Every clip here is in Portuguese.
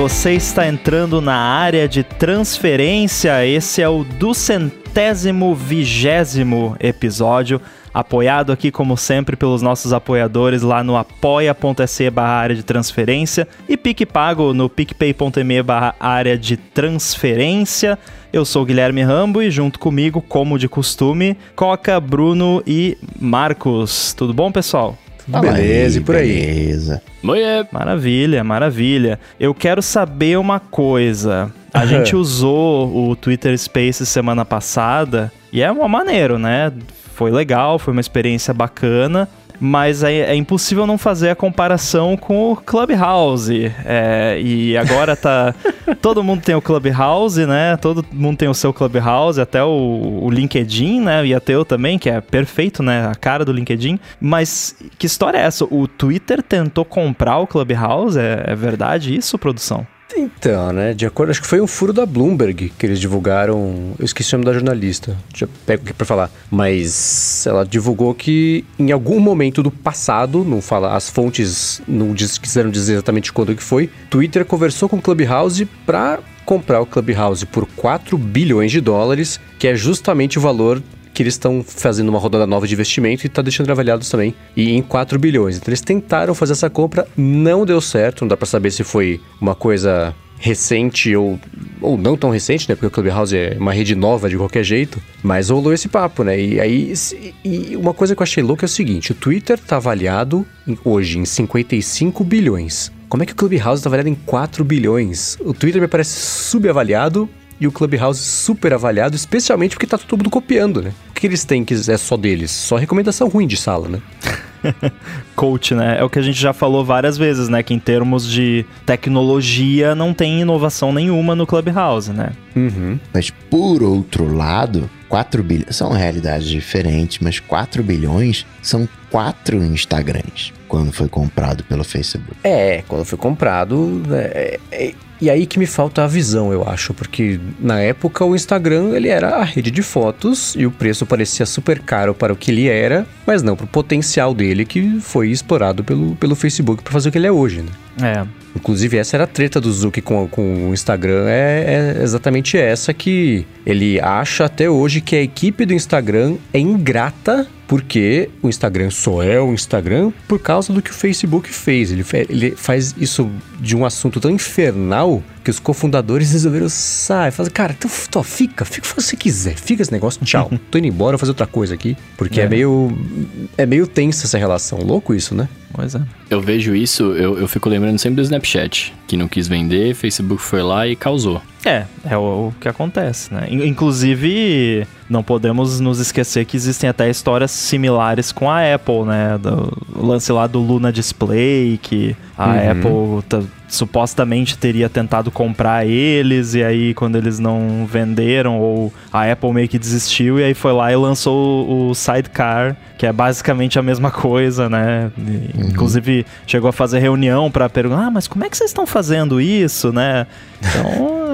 você está entrando na área de transferência. Esse é o duzentésimo vigésimo episódio, apoiado aqui, como sempre, pelos nossos apoiadores lá no apoia.se barra área de transferência e PicPago no picpay.me barra área de transferência. Eu sou Guilherme Rambo e junto comigo, como de costume, Coca, Bruno e Marcos. Tudo bom, pessoal? Tudo beleza, e por aí? Beleza. Maravilha, maravilha. Eu quero saber uma coisa. A gente usou o Twitter Spaces semana passada e é uma maneiro, né? Foi legal, foi uma experiência bacana mas é, é, impossível não fazer a comparação com o Clubhouse. É, e agora tá. todo mundo tem o Clubhouse, né? Todo mundo tem o seu Clubhouse, até o, o LinkedIn, né? E até eu também, que é perfeito, né? A cara do LinkedIn. Mas que história é essa? O Twitter tentou comprar o Clubhouse? É, é verdade isso, produção? Então, né, de acordo, acho que foi um furo da Bloomberg que eles divulgaram, eu esqueci o nome da jornalista, já pego aqui pra falar, mas ela divulgou que em algum momento do passado, não fala, as fontes não diz, quiseram dizer exatamente quando que foi, Twitter conversou com o Clubhouse para comprar o Clubhouse por 4 bilhões de dólares, que é justamente o valor que eles estão fazendo uma rodada nova de investimento e está deixando avaliados também e em 4 bilhões. Então eles tentaram fazer essa compra, não deu certo, não dá para saber se foi uma coisa recente ou, ou não tão recente, né? Porque o Clubhouse é uma rede nova de qualquer jeito. Mas rolou esse papo, né? E aí, e uma coisa que eu achei louca é o seguinte: o Twitter tá avaliado hoje em 55 bilhões. Como é que o Clubhouse tá avaliado em 4 bilhões? O Twitter me parece subavaliado e o Clubhouse super avaliado, especialmente porque tá todo mundo copiando, né? O que eles têm que é só deles? Só recomendação ruim de sala, né? Coach, né? É o que a gente já falou várias vezes, né? Que em termos de tecnologia não tem inovação nenhuma no Clubhouse, né? Uhum. Mas por outro lado, 4 bilhões são realidades diferentes, mas 4 bilhões são quatro Instagrams quando foi comprado pelo Facebook. É, quando foi comprado. É, é, e aí que me falta a visão, eu acho, porque na época o Instagram ele era a rede de fotos e o preço parecia super caro para o que ele era, mas não para o potencial dele que foi explorado pelo, pelo Facebook para fazer o que ele é hoje, né? É. Inclusive, essa era a treta do Zuck com, com o Instagram. É, é, exatamente essa que ele acha até hoje que a equipe do Instagram é ingrata porque o Instagram só é o Instagram por causa do que o Facebook fez. Ele, ele faz isso de um assunto tão infernal que os cofundadores resolveram sair. Fazer, cara, então, tô, fica, fica o que você quiser, fica esse negócio, tchau. tô indo embora, vou fazer outra coisa aqui. Porque é. é meio. É meio tensa essa relação. Louco isso, né? Pois é. Eu vejo isso, eu, eu fico lembrando sempre do Snapchat, que não quis vender, Facebook foi lá e causou. É, é o, o, que acontece, né? Inclusive, não podemos nos esquecer que existem até histórias similares com a Apple, né? Do lance lá do Luna Display, que a uhum. Apple supostamente teria tentado comprar eles, e aí quando eles não venderam, ou a Apple meio que desistiu, e aí foi lá e lançou o, Sidecar, que é basicamente a mesma coisa, né? Uhum. Inclusive chegou a fazer reunião para perguntar, ah, mas como é que vocês estão fazendo isso, né? Então,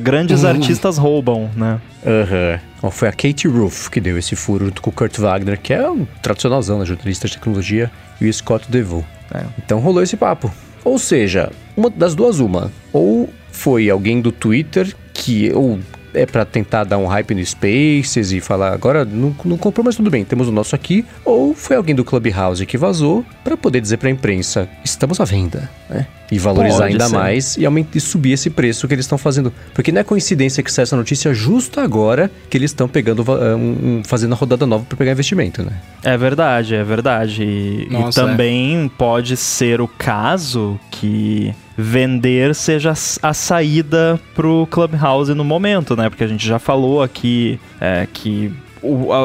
grandes uhum. artistas roubam, né? Aham. Uhum. foi a Kate Roof que deu esse furo junto com o Kurt Wagner, que é um tradicionalzão, né? jornalista de tecnologia, e o Scott DeVoe. É. Então rolou esse papo. Ou seja, uma das duas uma. Ou foi alguém do Twitter que ou é para tentar dar um hype no Spaces e falar agora não, não comprou, mas tudo bem, temos o nosso aqui. Ou foi alguém do Clubhouse que vazou para poder dizer para a imprensa estamos à venda, né? E valorizar Pode ainda ser. mais e, aumentar, e subir esse preço que eles estão fazendo. Porque não é coincidência que sai essa notícia justo agora que eles estão pegando, um, fazendo a rodada nova para pegar investimento, né? É verdade, é verdade. E, Nossa, e também é. pode ser o caso que vender seja a saída pro Clubhouse no momento, né? Porque a gente já falou aqui é, que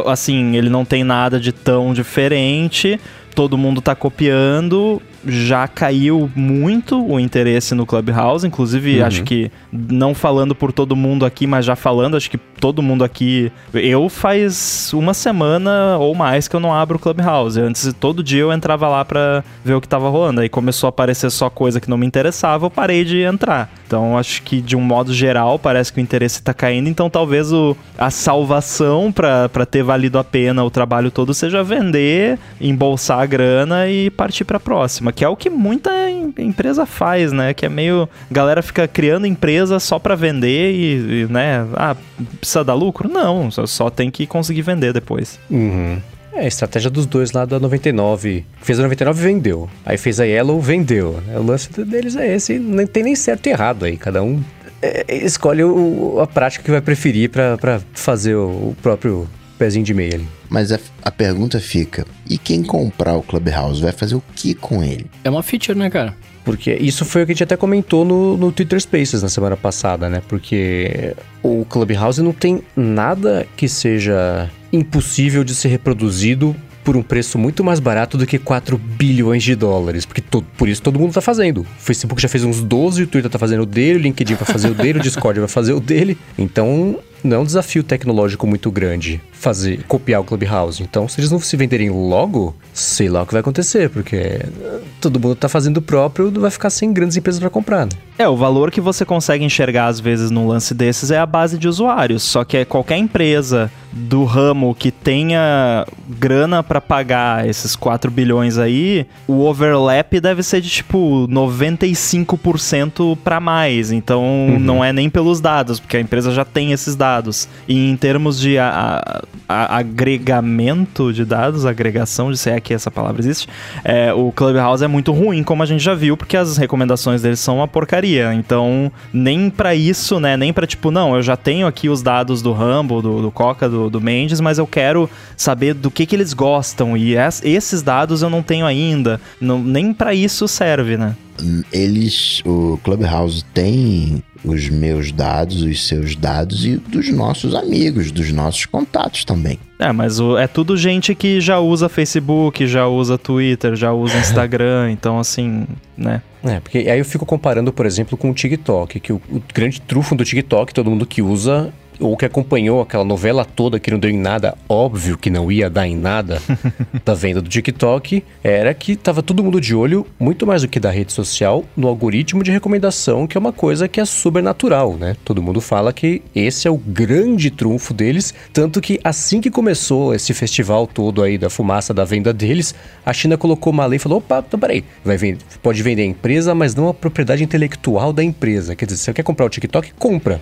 assim, ele não tem nada de tão diferente, todo mundo tá copiando já caiu muito o interesse no Clubhouse, inclusive uhum. acho que não falando por todo mundo aqui, mas já falando, acho que todo mundo aqui, eu faz uma semana ou mais que eu não abro o Clubhouse. Antes todo dia eu entrava lá para ver o que tava rolando. Aí começou a aparecer só coisa que não me interessava, eu parei de entrar. Então acho que de um modo geral parece que o interesse tá caindo, então talvez o, a salvação para ter valido a pena o trabalho todo seja vender, embolsar a grana e partir para próxima próxima, que é o que muita empresa faz, né? Que é meio. Galera fica criando empresa só para vender e, e, né? Ah, precisa dar lucro? Não, só, só tem que conseguir vender depois. Uhum. É, a estratégia dos dois lá da 99. Fez a 99 vendeu. Aí fez a Yellow, vendeu. O lance deles é esse. Não tem nem certo e errado aí. Cada um é, escolhe o, a prática que vai preferir para fazer o, o, próprio pezinho de meia ali. Mas a, a, pergunta fica: e quem comprar o Clubhouse vai fazer o que com ele? É uma feature, né, cara? Porque isso foi o que a gente até comentou no, no Twitter Spaces na semana passada, né? Porque o Clubhouse não tem nada que seja impossível de ser reproduzido por um preço muito mais barato do que 4 bilhões de dólares. Porque to, por isso todo mundo tá fazendo. O Facebook já fez uns 12, o Twitter tá fazendo o dele, o LinkedIn vai fazer o dele, o Discord vai fazer o dele. Então, não é um desafio tecnológico muito grande fazer copiar o Clubhouse. Então, se eles não se venderem logo, sei lá o que vai acontecer, porque todo mundo tá fazendo o próprio, vai ficar sem grandes empresas para comprar, né? É, o valor que você consegue enxergar às vezes num lance desses é a base de usuários, só que é qualquer empresa do ramo que tenha grana para pagar esses 4 bilhões aí, o overlap deve ser de tipo 95% para mais. Então, uhum. não é nem pelos dados, porque a empresa já tem esses dados. E em termos de a, a, agregamento de dados, agregação, de se é que essa palavra existe, é, o Clubhouse é muito ruim, como a gente já viu, porque as recomendações deles são uma porcaria. Então, nem para isso, né? Nem para tipo, não, eu já tenho aqui os dados do Rumble, do, do Coca, do, do Mendes, mas eu quero saber do que, que eles gostam. E es, esses dados eu não tenho ainda. Não, nem para isso serve, né? Eles, o Clubhouse tem os meus dados, os seus dados e dos nossos amigos, dos nossos contatos também. É, mas o, é tudo gente que já usa Facebook, já usa Twitter, já usa Instagram, então assim, né? É, porque aí eu fico comparando, por exemplo, com o TikTok, que o, o grande trufo do TikTok, todo mundo que usa ou que acompanhou aquela novela toda que não deu em nada, óbvio que não ia dar em nada da venda do TikTok, era que tava todo mundo de olho, muito mais do que da rede social, no algoritmo de recomendação, que é uma coisa que é sobrenatural, né? Todo mundo fala que esse é o grande trunfo deles, tanto que assim que começou esse festival todo aí da fumaça da venda deles, a China colocou uma lei e falou: opa, então peraí, vai vender, pode vender a empresa, mas não a propriedade intelectual da empresa. Quer dizer, se você quer comprar o TikTok, compra.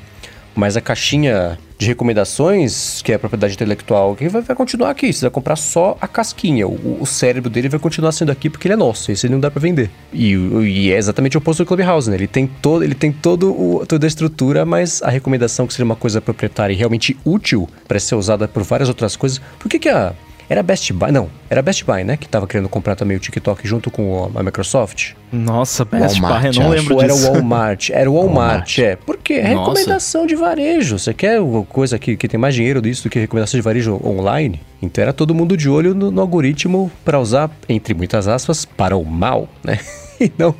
Mas a caixinha de recomendações, que é a propriedade intelectual, que vai, vai continuar aqui. Você vai comprar só a casquinha. O, o, cérebro dele vai continuar sendo aqui porque ele é nosso. Esse não dá para vender. E, e, é exatamente o oposto do Clubhouse, né? Ele tem, todo, ele tem todo o, toda a estrutura, mas a recomendação que seria uma coisa proprietária e realmente útil para ser usada por várias outras coisas. Por que, que a era Best Buy, não, era Best Buy, né? Que tava querendo comprar também o TikTok junto com a Microsoft. Nossa, Best Walmart, Buy, eu não lembro disso. Era o Walmart, era o Walmart, Walmart. é. Porque é recomendação de varejo. Você quer uma coisa que, que tem mais dinheiro disso do que recomendação de varejo online? Então era todo mundo de olho no, no algoritmo para usar, entre muitas aspas, para o mal, né? e não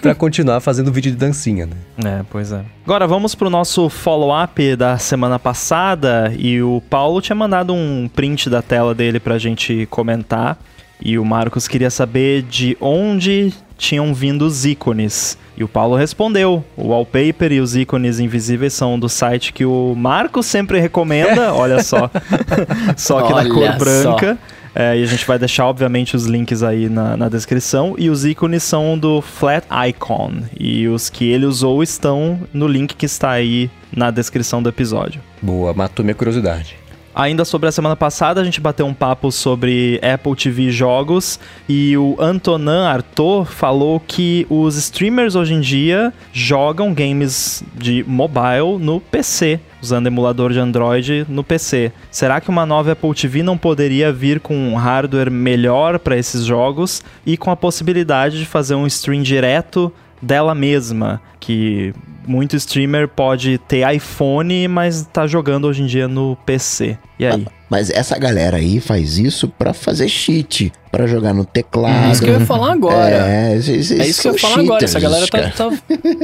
para continuar fazendo vídeo de dancinha, né? É, pois é. Agora vamos pro nosso follow-up da semana passada e o Paulo tinha mandado um print da tela dele pra gente comentar e o Marcos queria saber de onde tinham vindo os ícones. E o Paulo respondeu: o wallpaper e os ícones invisíveis são do site que o Marcos sempre recomenda, olha só. só que olha na cor branca. Só. É, e a gente vai deixar, obviamente, os links aí na, na descrição. E os ícones são do Flat Icon. E os que ele usou estão no link que está aí na descrição do episódio. Boa, matou minha curiosidade. Ainda sobre a semana passada, a gente bateu um papo sobre Apple TV jogos e o Antonin Artaud falou que os streamers hoje em dia jogam games de mobile no PC, usando emulador de Android no PC. Será que uma nova Apple TV não poderia vir com um hardware melhor para esses jogos e com a possibilidade de fazer um stream direto dela mesma, que muito streamer pode ter iPhone, mas tá jogando hoje em dia no PC. E aí? Mas essa galera aí faz isso para fazer cheat, para jogar no teclado. É isso que eu ia falar agora. É, isso, é isso que eu ia falar agora. Essa galera tá. tá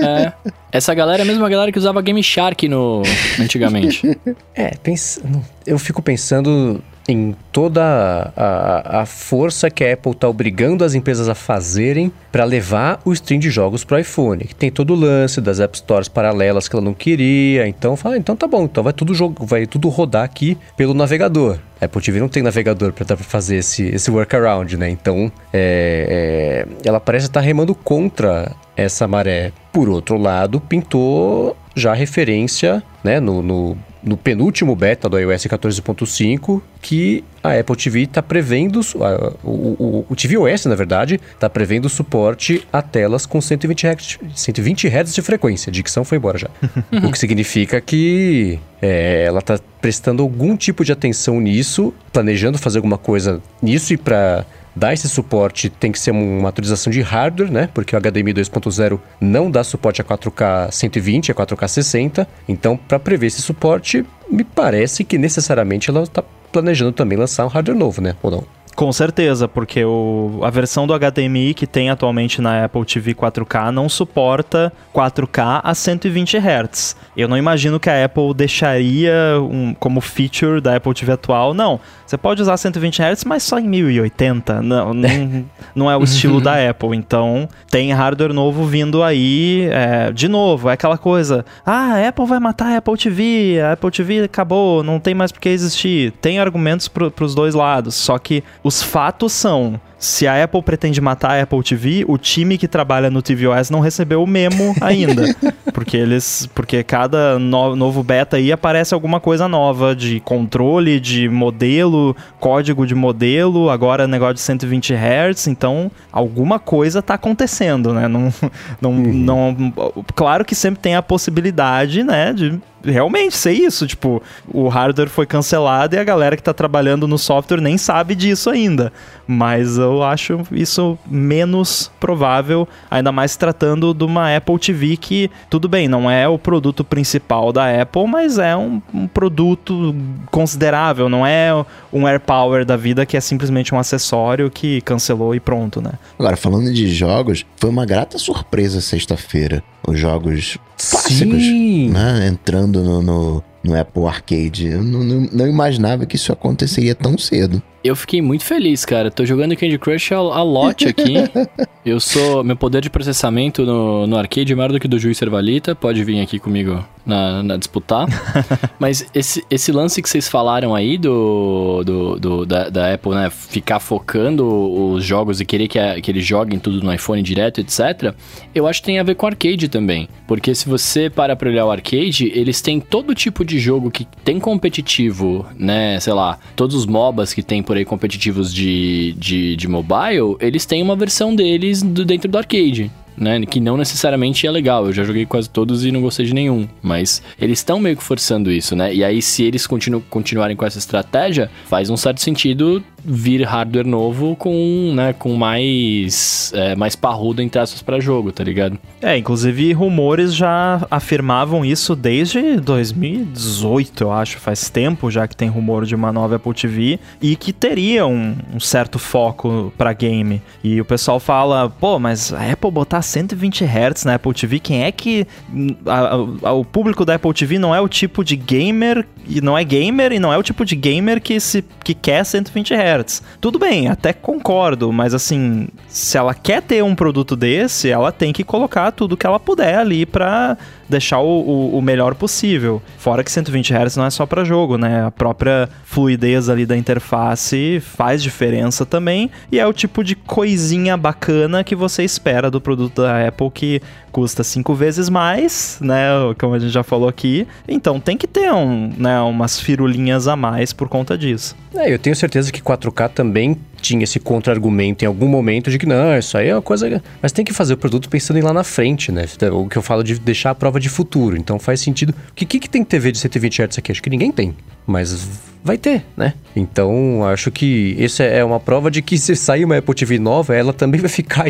é. Essa galera é a mesma galera que usava Game Shark no, antigamente. é, pens... eu fico pensando em toda a, a força que a Apple está obrigando as empresas a fazerem para levar o stream de jogos para o iPhone. Tem todo o lance das App Stores paralelas que ela não queria. Então, fala, então tá bom, então vai tudo, jogo, vai tudo rodar aqui pelo navegador. A Apple TV não tem navegador para fazer esse, esse workaround, né? Então, é, é, ela parece estar tá remando contra essa maré. Por outro lado, pintou já referência né, no, no no penúltimo beta do iOS 14.5 que a Apple TV está prevendo, a, o, o, o tvOS, na verdade, está prevendo suporte a telas com 120 Hz, 120 Hz de frequência. A dicção foi embora já. o que significa que é, ela está prestando algum tipo de atenção nisso, planejando fazer alguma coisa nisso e para dar esse suporte tem que ser uma atualização de hardware, né? Porque o HDMI 2.0 não dá suporte a 4K 120, a 4K 60. Então, para prever esse suporte, me parece que necessariamente ela está planejando também lançar um hardware novo, né? Ou não? Com certeza, porque o, a versão do HDMI que tem atualmente na Apple TV 4K não suporta 4K a 120 Hz. Eu não imagino que a Apple deixaria um, como feature da Apple TV atual. Não, você pode usar 120 Hz, mas só em 1080. Não, não, não é o estilo da Apple. Então, tem hardware novo vindo aí. É, de novo, é aquela coisa. Ah, a Apple vai matar a Apple TV. A Apple TV acabou, não tem mais por que existir. Tem argumentos para os dois lados. Só que os fatos são se a Apple pretende matar a Apple TV, o time que trabalha no tvOS não recebeu o memo ainda. porque eles. Porque cada no, novo beta aí aparece alguma coisa nova de controle, de modelo, código de modelo, agora negócio de 120 Hz, então alguma coisa tá acontecendo, né? Não, não, uhum. não, claro que sempre tem a possibilidade, né, de realmente ser isso. Tipo, o hardware foi cancelado e a galera que tá trabalhando no software nem sabe disso ainda. Mas eu acho isso menos provável, ainda mais tratando de uma Apple TV que, tudo bem, não é o produto principal da Apple, mas é um, um produto considerável, não é um AirPower da vida que é simplesmente um acessório que cancelou e pronto, né? Agora, falando de jogos, foi uma grata surpresa sexta-feira. Os jogos clássicos, Sim. né? Entrando no, no, no Apple Arcade. Eu não, não, não imaginava que isso aconteceria tão cedo. Eu fiquei muito feliz, cara. Tô jogando Candy Crush a, a lote aqui. eu sou. Meu poder de processamento no, no arcade é maior do que do Juiz Servalita. Pode vir aqui comigo na, na disputar. Mas esse, esse lance que vocês falaram aí do, do, do da, da, Apple, né? Ficar focando os jogos e querer que, a, que eles joguem tudo no iPhone direto, etc. Eu acho que tem a ver com arcade também. Porque se você para pra olhar o arcade, eles têm todo tipo de jogo que tem competitivo, né? Sei lá, todos os MOBAs que tem por por aí competitivos de, de, de mobile, eles têm uma versão deles do, dentro do arcade né? Que não necessariamente é legal. Eu já joguei quase todos e não gostei de nenhum. Mas eles estão meio que forçando isso, né? E aí, se eles continu continuarem com essa estratégia, faz um certo sentido vir hardware novo com, né, com mais, é, mais parrudo entre aspas para jogo, tá ligado? É, inclusive rumores já afirmavam isso desde 2018, eu acho, faz tempo já que tem rumor de uma nova Apple TV e que teria um, um certo foco para game. E o pessoal fala, pô, mas a Apple botar 120 Hz na Apple TV, quem é que. A, a, o público da Apple TV não é o tipo de gamer, e não é gamer, e não é o tipo de gamer que, se, que quer 120 Hz. Tudo bem, até concordo, mas assim, se ela quer ter um produto desse, ela tem que colocar tudo que ela puder ali pra deixar o, o, o melhor possível. Fora que 120 Hz não é só para jogo, né? A própria fluidez ali da interface faz diferença também, e é o tipo de coisinha bacana que você espera do produto da Apple que custa cinco vezes mais, né? Como a gente já falou aqui. Então tem que ter um, né, umas firulinhas a mais por conta disso. É, eu tenho certeza que 4K também tinha esse contra-argumento em algum momento de que não, isso aí é uma coisa. Mas tem que fazer o produto pensando em lá na frente, né? O que eu falo de deixar a prova de futuro. Então faz sentido. O que, que, que tem TV de 120 Hz aqui? Acho que ninguém tem. Mas vai ter, né? Então, acho que isso é uma prova de que se sair uma Apple TV nova, ela também vai ficar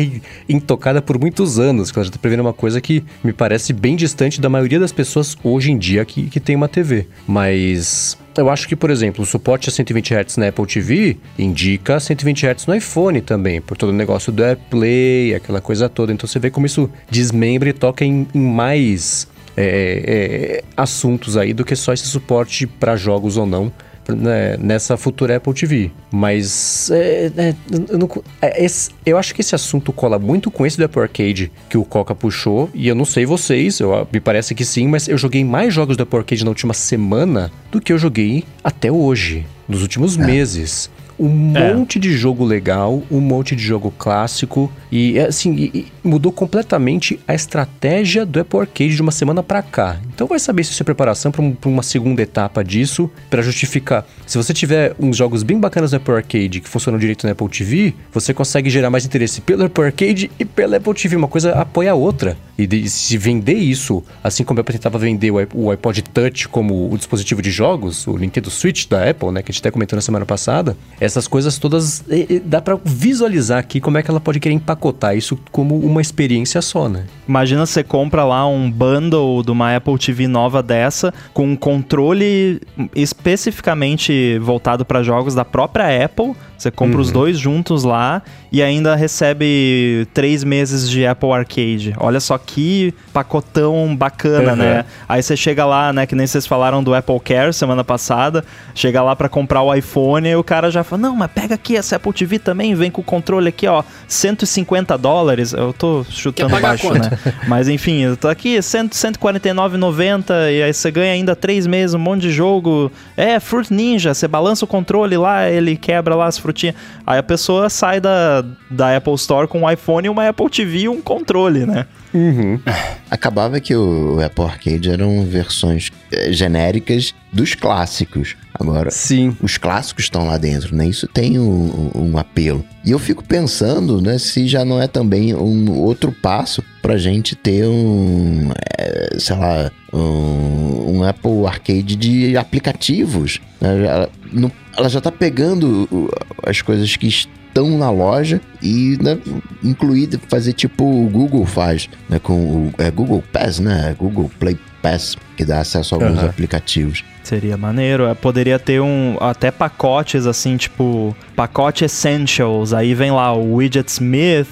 intocada por muitos anos. Ela já está prevendo uma coisa que me parece bem distante da maioria das pessoas hoje em dia que, que tem uma TV. Mas eu acho que, por exemplo, o suporte a 120 Hz na Apple TV indica 120 Hz no iPhone também, por todo o negócio do AirPlay, aquela coisa toda. Então você vê como isso desmembra e toca em, em mais é, é, assuntos aí do que só esse suporte para jogos ou não né, nessa futura Apple TV. Mas é, é, eu, não, é, esse, eu acho que esse assunto cola muito com esse do Apple Arcade que o Coca puxou. E eu não sei vocês, eu, me parece que sim, mas eu joguei mais jogos do Apple Arcade na última semana do que eu joguei até hoje, nos últimos é. meses um é. monte de jogo legal, um monte de jogo clássico e assim e, e mudou completamente a estratégia do Apple Arcade de uma semana para cá. Então vai saber se isso é preparação para um, uma segunda etapa disso, para justificar. Se você tiver uns jogos bem bacanas no Apple Arcade que funcionam direito no Apple TV, você consegue gerar mais interesse pelo Apple Arcade e pela Apple TV. Uma coisa apoia a outra. E de, se vender isso, assim como a Apple tentava vender o, iPod Touch como o dispositivo de jogos, o Nintendo Switch da Apple, né, que a gente até comentou na semana passada, essas coisas todas dá para visualizar aqui como é que ela pode querer empacotar isso como uma experiência só, né? Imagina você compra lá um bundle de uma Apple TV nova dessa com um controle especificamente voltado para jogos da própria Apple você compra uhum. os dois juntos lá e ainda recebe três meses de Apple Arcade. Olha só que pacotão bacana, uhum. né? Aí você chega lá, né? Que nem vocês falaram do Apple Care semana passada. Chega lá para comprar o iPhone e o cara já fala: Não, mas pega aqui essa Apple TV também, vem com o controle aqui, ó, 150 dólares. Eu tô chutando baixo, né? Mas enfim, eu tô aqui, 149,90 e aí você ganha ainda três meses, um monte de jogo. É, Fruit Ninja, você balança o controle lá, ele quebra lá as frutinha. Aí a pessoa sai da, da Apple Store com um iPhone, uma Apple TV e um controle, né? Uhum. Acabava que o Apple Arcade eram versões eh, genéricas dos clássicos. Agora, Sim. os clássicos estão lá dentro, né? Isso tem um, um, apelo. E eu fico pensando, né, se já não é também um outro passo pra gente ter um, é, sei lá, um, um, Apple Arcade de aplicativos. Né? No, ela já tá pegando as coisas que estão na loja e né, incluir, fazer tipo o Google faz, né, com o é Google Pass, né, Google Play Pass, que dá acesso a alguns uhum. aplicativos. Seria maneiro. É, poderia ter um até pacotes assim, tipo pacote Essentials. Aí vem lá o Widget Smith,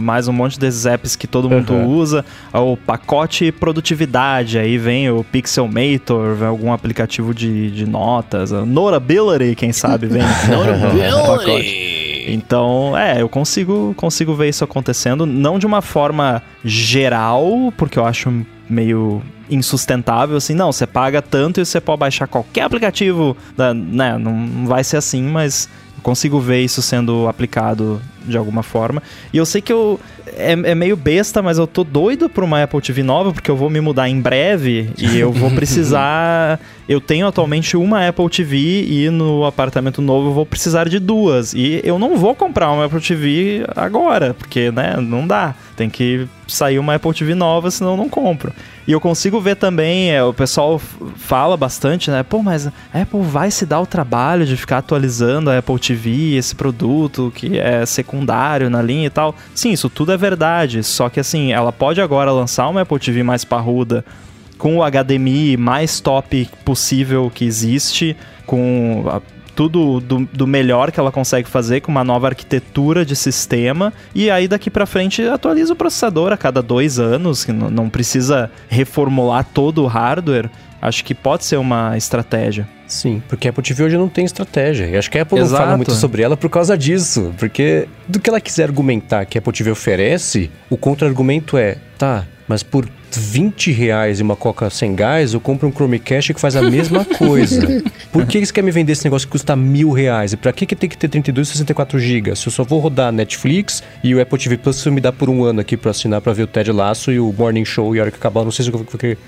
mais um monte desses apps que todo mundo uhum. usa. O pacote produtividade. Aí vem o Pixelmator, vem algum aplicativo de, de notas. Notability, quem sabe, vem. Notability! Então, é, eu consigo, consigo ver isso acontecendo, não de uma forma geral, porque eu acho meio insustentável, assim, não, você paga tanto e você pode baixar qualquer aplicativo, né, não vai ser assim, mas consigo ver isso sendo aplicado de alguma forma. E eu sei que eu. É, é, meio besta, mas eu tô doido por uma Apple TV nova, porque eu vou me mudar em breve e eu vou precisar. eu tenho atualmente uma Apple TV e no apartamento novo eu vou precisar de duas. E eu não vou comprar uma Apple TV agora, porque, né, não dá. Tem que sair uma Apple TV nova, senão eu não compro. E eu consigo ver também, é, o pessoal fala bastante, né? Pô, mas a Apple vai se dar o trabalho de ficar atualizando a Apple TV, esse produto que é secundário na linha e tal. Sim, isso tudo é verdade. Só que assim, ela pode agora lançar uma Apple TV mais parruda com o HDMI mais top possível que existe, com tudo do, do, melhor que ela consegue fazer com uma nova arquitetura de sistema e aí daqui para frente atualiza o processador a cada dois anos, que não precisa reformular todo o hardware. Acho que pode ser uma estratégia. Sim, porque a Apple TV hoje não tem estratégia. E acho que a Apple Exato. não fala muito sobre ela por causa disso. Porque do que ela quiser argumentar que a Apple TV oferece, o contra-argumento é: tá, mas por 20 reais e uma coca sem gás, eu compro um Chromecast que faz a mesma coisa. Por que você quer me vender esse negócio que custa mil reais? E pra que, que tem que ter 32 e 64 gigas? Se eu só vou rodar Netflix e o Apple TV Plus me dá por um ano aqui pra assinar pra ver o Ted Lasso e o Morning Show e a hora que acabar, não sei se eu vou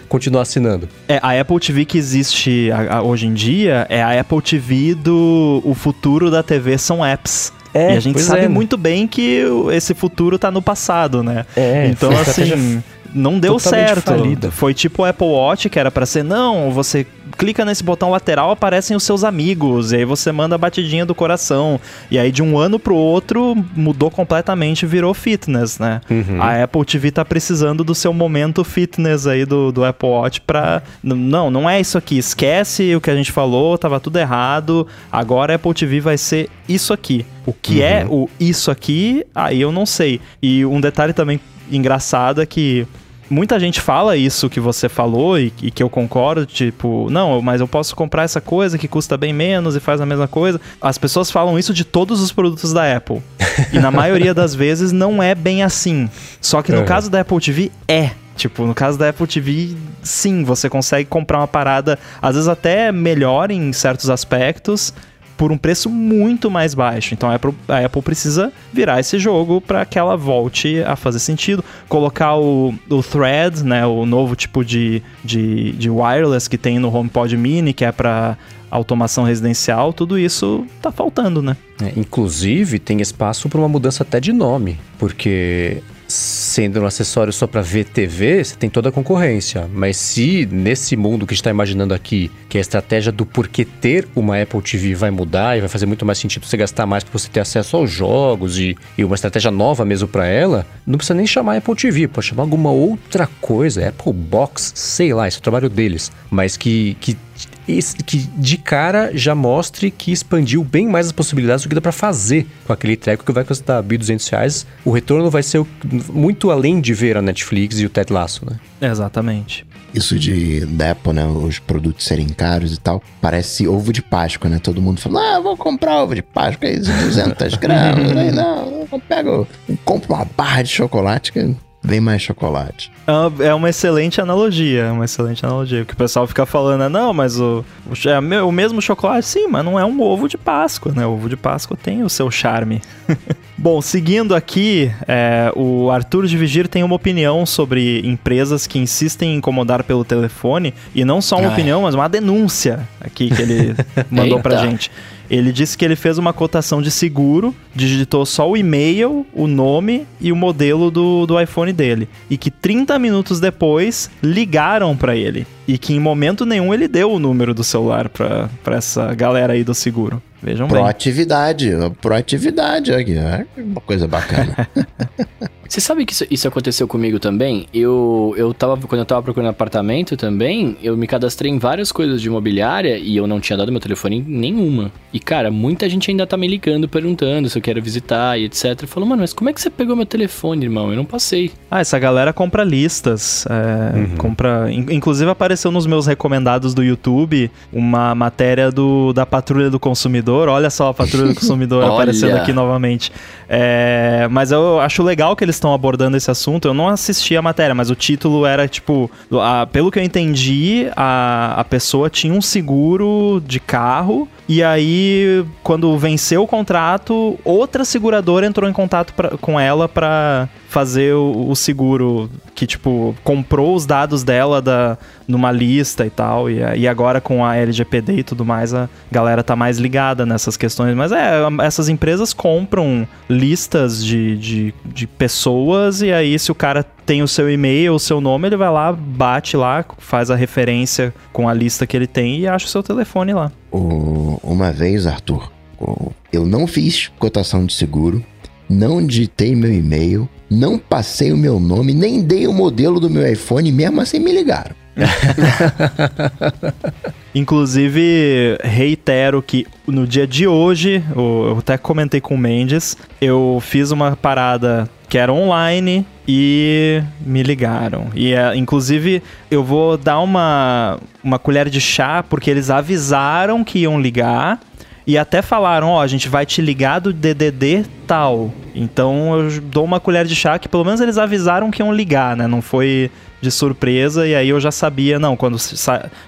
continuar assinando. É, a Apple TV que existe a, a, hoje em dia é a Apple TV do... O futuro da TV são apps. É, e a gente sabe é. muito bem que esse futuro tá no passado, né? É, então assim não deu certo. Falida. Foi tipo o Apple Watch, que era para ser, não, você clica nesse botão lateral, aparecem os seus amigos, e aí você manda a batidinha do coração. E aí de um ano pro outro mudou completamente, virou fitness, né? Uhum. A Apple TV tá precisando do seu momento fitness aí do, do Apple Watch pra. Não, não é isso aqui. Esquece o que a gente falou, tava tudo errado. Agora a Apple TV vai ser isso aqui. O que é uhum. é o isso aqui, aí eu não sei. E um detalhe também engraçado é que muita gente fala isso que você falou e, e, que eu concordo, tipo, não, mas eu posso comprar essa coisa que custa bem menos e faz a mesma coisa. As pessoas falam isso de todos os produtos da Apple. e na maioria das vezes não é bem assim. Só que no uhum. caso da Apple TV é. Tipo, no caso da Apple TV, sim, você consegue comprar uma parada, às vezes até melhor em certos aspectos, por um preço muito mais baixo. Então a Apple, a Apple precisa virar esse jogo para que ela volte a fazer sentido. Colocar o, o Thread, né, o novo tipo de, de, de wireless que tem no HomePod Mini, que é para automação residencial, tudo isso tá faltando, né? É, inclusive, tem espaço para uma mudança até de nome, porque sendo um acessório só para ver TV, você tem toda a concorrência. Mas se nesse mundo que está imaginando aqui, que a estratégia do porquê ter uma Apple TV vai mudar e vai fazer muito mais sentido você gastar mais para você ter acesso aos jogos e, e uma estratégia nova mesmo para ela, não precisa nem chamar Apple TV, pode chamar alguma outra coisa, Apple Box, sei lá, esse é o trabalho deles, mas que, que que de cara já mostre que expandiu bem mais as possibilidades do que dá para fazer com aquele treco que vai custar 1.200 reais. O retorno vai ser muito além de ver a Netflix e o Ted Lasso, né? Exatamente. Isso de da Apple, né? Os produtos serem caros e tal. Parece ovo de Páscoa, né? Todo mundo fala, ah, vou comprar ovo de Páscoa aí, 200 gramas. aí não, eu pego, compro uma barra de chocolate que vem mais chocolate. É uma excelente analogia, é uma excelente analogia. Que o pessoal fica falando, é, não, mas o, o, é o mesmo chocolate, sim, mas não é um ovo de Páscoa, né? O ovo de Páscoa tem o seu charme. Bom, seguindo aqui, é, o Arthur de Vigir tem uma opinião sobre empresas que insistem em incomodar pelo telefone, e não só uma Ai. opinião, mas uma denúncia aqui que ele mandou pra gente. Ele disse que ele fez uma cotação de seguro, digitou só o e-mail, o nome e o modelo do, do iPhone dele. E que 30 minutos depois ligaram para ele. E que em momento nenhum ele deu o número do celular para essa galera aí do seguro. Vejam proatividade, bem. Proatividade, aqui, é uma coisa bacana. Você sabe que isso, isso, aconteceu comigo também? Eu, eu tava, quando eu tava procurando apartamento também, eu me cadastrei em várias coisas de imobiliária e eu não tinha dado meu telefone em nenhuma. E, cara, muita gente ainda tá me ligando, perguntando se eu quero visitar e etc. Falou, mano, mas como é que você pegou meu telefone, irmão? Eu não passei. Ah, essa galera compra listas. É, uhum. compra. Inclusive apareceu nos meus recomendados do YouTube uma matéria do, da Patrulha do Consumidor. Olha só a Patrulha do Consumidor aparecendo aqui novamente. É, mas eu acho legal que eles estão abordando esse assunto. Eu não assisti a matéria, mas o título era tipo. A, pelo que eu entendi, a, a pessoa tinha um seguro de carro. E aí, quando venceu o contrato, outra seguradora entrou em contato pra, com ela para fazer o, o, seguro que, tipo, comprou os dados dela da, numa lista e tal. E, e agora com a LGPD e tudo mais, a galera tá mais ligada nessas questões. Mas é, essas empresas compram listas de, de, de pessoas e aí se o cara tem o seu e-mail, o seu nome, ele vai lá, bate lá, faz a referência com a lista que ele tem e acha o seu telefone lá. uma vez, Arthur, eu não fiz cotação de seguro, não digitei meu e-mail, não passei o meu nome, nem dei o modelo do meu iPhone, mesmo assim me ligaram. Inclusive, reitero que no dia de hoje, eu até comentei com o Mendes, eu fiz uma parada que era online e me ligaram. E é, inclusive eu vou dar uma, uma colher de chá porque eles avisaram que iam ligar e até falaram, ó, oh, a gente vai te ligar do DDD tal. Então eu dou uma colher de chá que pelo menos eles avisaram que iam ligar, né? Não foi de surpresa e aí eu já sabia, não, quando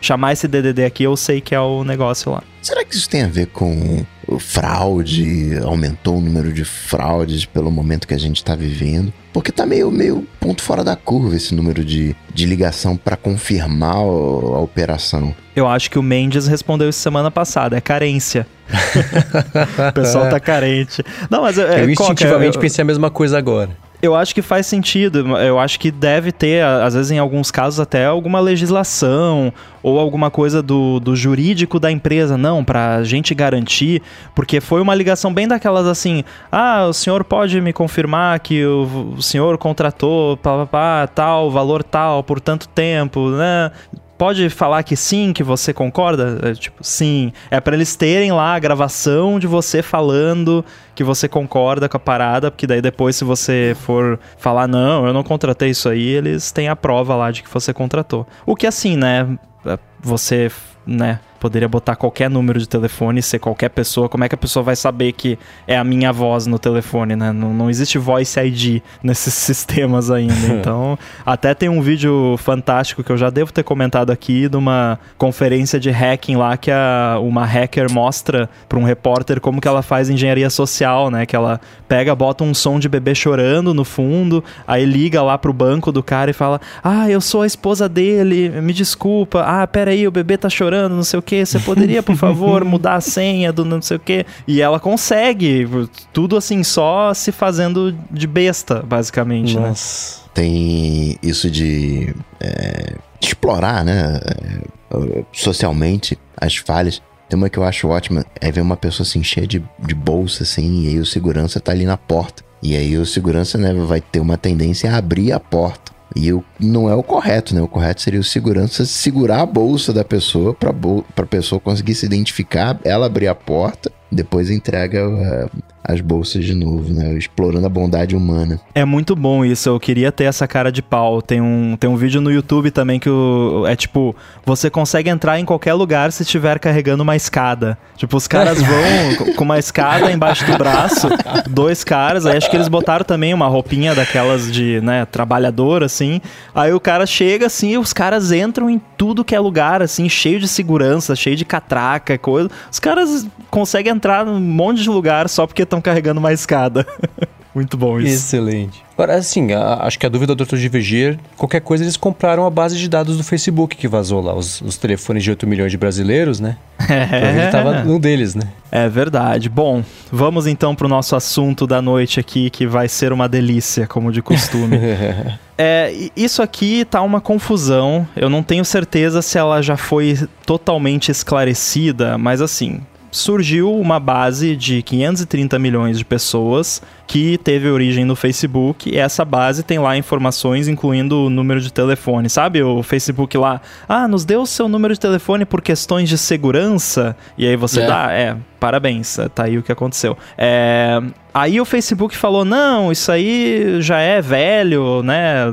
chamar esse DDD aqui eu sei que é o negócio lá. Será que isso tem a ver com fraude? Aumentou o número de fraudes pelo momento que a gente está vivendo? Porque tá meio, meio ponto fora da curva esse número de, de ligação para confirmar a, a operação. Eu acho que o Mendes respondeu isso semana passada, é carência. o pessoal tá carente. Não, mas é, eu instintivamente eu, pensei a mesma coisa agora. Eu acho que faz sentido. Eu acho que deve ter, às vezes, em alguns casos, até alguma legislação ou alguma coisa do, do jurídico da empresa. Não, pra gente garantir. Porque foi uma ligação bem daquelas assim: ah, o senhor pode me confirmar que o, o senhor contratou pá, pá, pá, tal, valor tal, por tanto tempo, né? Pode falar que sim, que você concorda? É, tipo, sim. É para eles terem lá a gravação de você falando que você concorda com a parada, porque daí depois, se você for falar, não, eu não contratei isso aí, eles têm a prova lá de que você contratou. O que assim, né? É, você, né? Poderia botar qualquer número de telefone, ser qualquer pessoa. Como é que a pessoa vai saber que é a minha voz no telefone, né? Não, não existe voice ID nesses sistemas ainda. Então, até tem um vídeo fantástico que eu já devo ter comentado aqui de uma conferência de hacking lá que a, uma hacker mostra para um repórter como que ela faz engenharia social, né? Que ela pega, bota um som de bebê chorando no fundo, aí liga lá pro banco do cara e fala: Ah, eu sou a esposa dele, me desculpa. Ah, peraí, o bebê tá chorando, não sei o que, você poderia, por favor, mudar a senha do não sei o que? E ela consegue, tudo assim, só se fazendo de besta, basicamente, né? Nossa. né? Tem isso de é, explorar, né? Socialmente as falhas. Tem uma que eu acho ótima, é ver uma pessoa assim cheia de, de bolsa, assim, e aí o segurança tá ali na porta. E aí o segurança, né, vai ter uma tendência a abrir a porta. E o, não é o correto, né? O correto seria o segurança segurar a bolsa da pessoa para a pessoa conseguir se identificar, ela abrir a porta, depois entrega uh, as bolsas de novo, né? Explorando a bondade humana. É muito bom isso, eu queria ter essa cara de pau. Tem um, tem um vídeo no YouTube também que o, é tipo, você consegue entrar em qualquer lugar se estiver carregando uma escada. Tipo, os caras vão com uma escada embaixo do braço, dois caras, aí acho que eles botaram também uma roupinha daquelas de, né, trabalhador, assim. Aí o cara chega assim, e os caras entram em tudo que é lugar, assim, cheio de segurança, cheio de catraca, coisa. Os caras conseguem entrar num monte de lugar só porque estão estão carregando uma escada. Muito bom isso. Excelente. Agora, assim, a, acho que a dúvida do Dr. Divergir, qualquer coisa eles compraram a base de dados do Facebook que vazou lá, os, os telefones de 8 milhões de brasileiros, né? É. Ele tava um deles, né? É verdade. Bom, vamos então pro nosso assunto da noite aqui, que vai ser uma delícia, como de costume. é, isso aqui tá uma confusão. Eu não tenho certeza se ela já foi totalmente esclarecida, mas assim, surgiu uma base de 530 milhões de pessoas que teve origem no Facebook. E essa base tem lá informações, incluindo o número de telefone. Sabe o Facebook lá? Ah, nos deu o seu número de telefone por questões de segurança. E aí você é. dá, é, parabéns, tá aí o que aconteceu. É, Aí o Facebook falou: não, isso aí já é velho, né?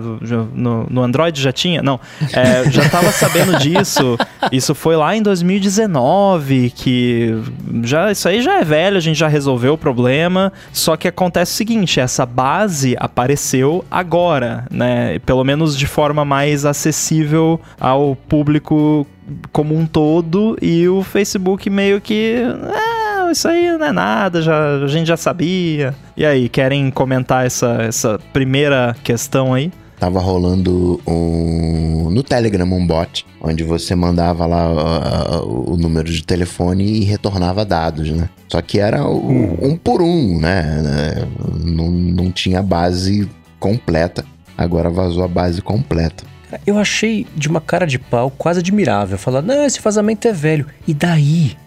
No, no Android já tinha. Não, é, já estava sabendo disso. Isso foi lá em 2019, que já, isso aí já é velho, a gente já resolveu o problema. Só que acontece o seguinte: essa base apareceu agora, né? Pelo menos de forma mais acessível ao público como um todo. E o Facebook meio que. Não, isso aí não é nada, já, a gente já sabia. E aí, querem comentar essa, essa primeira questão aí? Tava rolando um, no Telegram um bot, onde você mandava lá o número de telefone e retornava dados, né? Só que era o, hum. um por um, né? Não, não tinha base completa. Agora vazou a base completa. Eu achei de uma cara de pau quase admirável. Falar, não, esse vazamento é velho. E daí?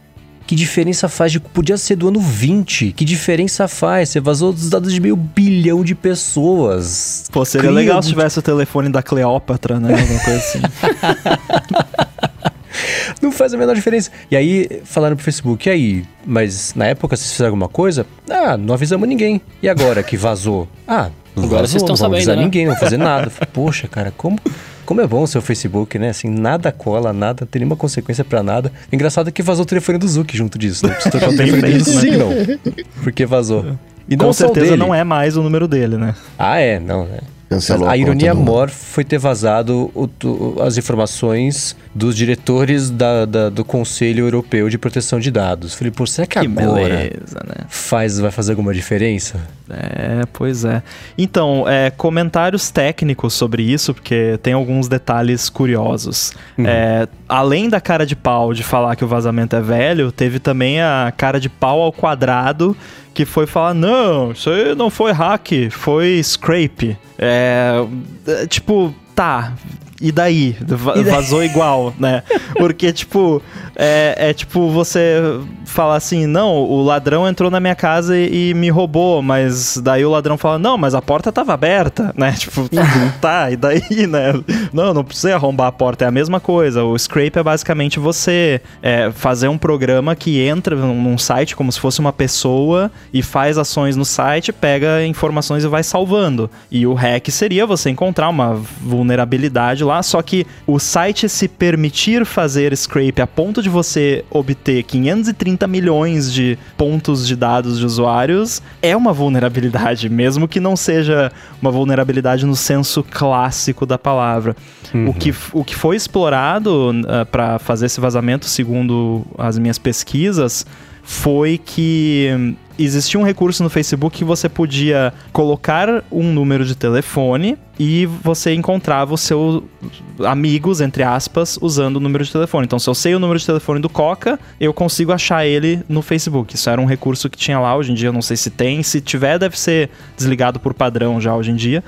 Que diferença faz? De, podia ser do ano 20. Que diferença faz? Você vazou os dados de meio bilhão de pessoas. Pô, seria Cria legal se tivesse o telefone da Cleópatra, né? Alguma coisa assim. Não faz a menor diferença. E aí, falaram pro Facebook, e aí? Mas na época vocês fizeram alguma coisa? Ah, não avisamos ninguém. E agora que vazou? Ah, não agora vazou, vocês estão não sabendo, avisar né? ninguém, não fazer nada. Poxa, cara, como como é bom o seu Facebook, né? Assim, nada cola, nada, tem nenhuma consequência para nada. O engraçado é que vazou o telefone do Zuki junto disso. Não precisa trocar o telefone do Zuki, não. Porque vazou. E Com certeza não é mais o número dele, né? Ah, é? Não, né? Cancelou a, a ironia maior foi ter vazado o, o, as informações dos diretores da, da, do Conselho Europeu de Proteção de Dados. Falei, pô, será que, que agora beleza, né? faz, vai fazer alguma diferença? É, pois é. Então, é, comentários técnicos sobre isso, porque tem alguns detalhes curiosos. Uhum. É, além da cara de pau de falar que o vazamento é velho, teve também a cara de pau ao quadrado que foi falar: não, isso aí não foi hack, foi scrape. É. tipo, tá. E daí? Vazou igual, né? Porque, tipo, é, é tipo você falar assim, não, o ladrão entrou na minha casa e, e, me roubou, mas daí o ladrão fala, não, mas a porta tava aberta, né? Tipo, uhum. tá, e daí, né? Não, não precisa arrombar a porta, é a mesma coisa. O scrape é basicamente você é, fazer um programa que entra num site como se fosse uma pessoa e faz ações no site, pega informações e vai salvando. E o hack seria você encontrar uma vulnerabilidade lá, só que o site se permitir fazer scrape a ponto de você obter 530 milhões de pontos de dados de usuários é uma vulnerabilidade, mesmo que não seja uma vulnerabilidade no senso clássico da palavra. Uhum. O, que, o que foi explorado uh, ah, para fazer esse vazamento, segundo as minhas pesquisas, foi que existia um recurso no Facebook que você podia colocar um número de telefone e você encontrava os seus amigos, entre aspas, usando o número de telefone. Então, se eu sei o número de telefone do Coca, eu consigo achar ele no Facebook. Isso era um recurso que tinha lá, hoje em dia eu não sei se tem. Se tiver, deve ser desligado por padrão já hoje em dia.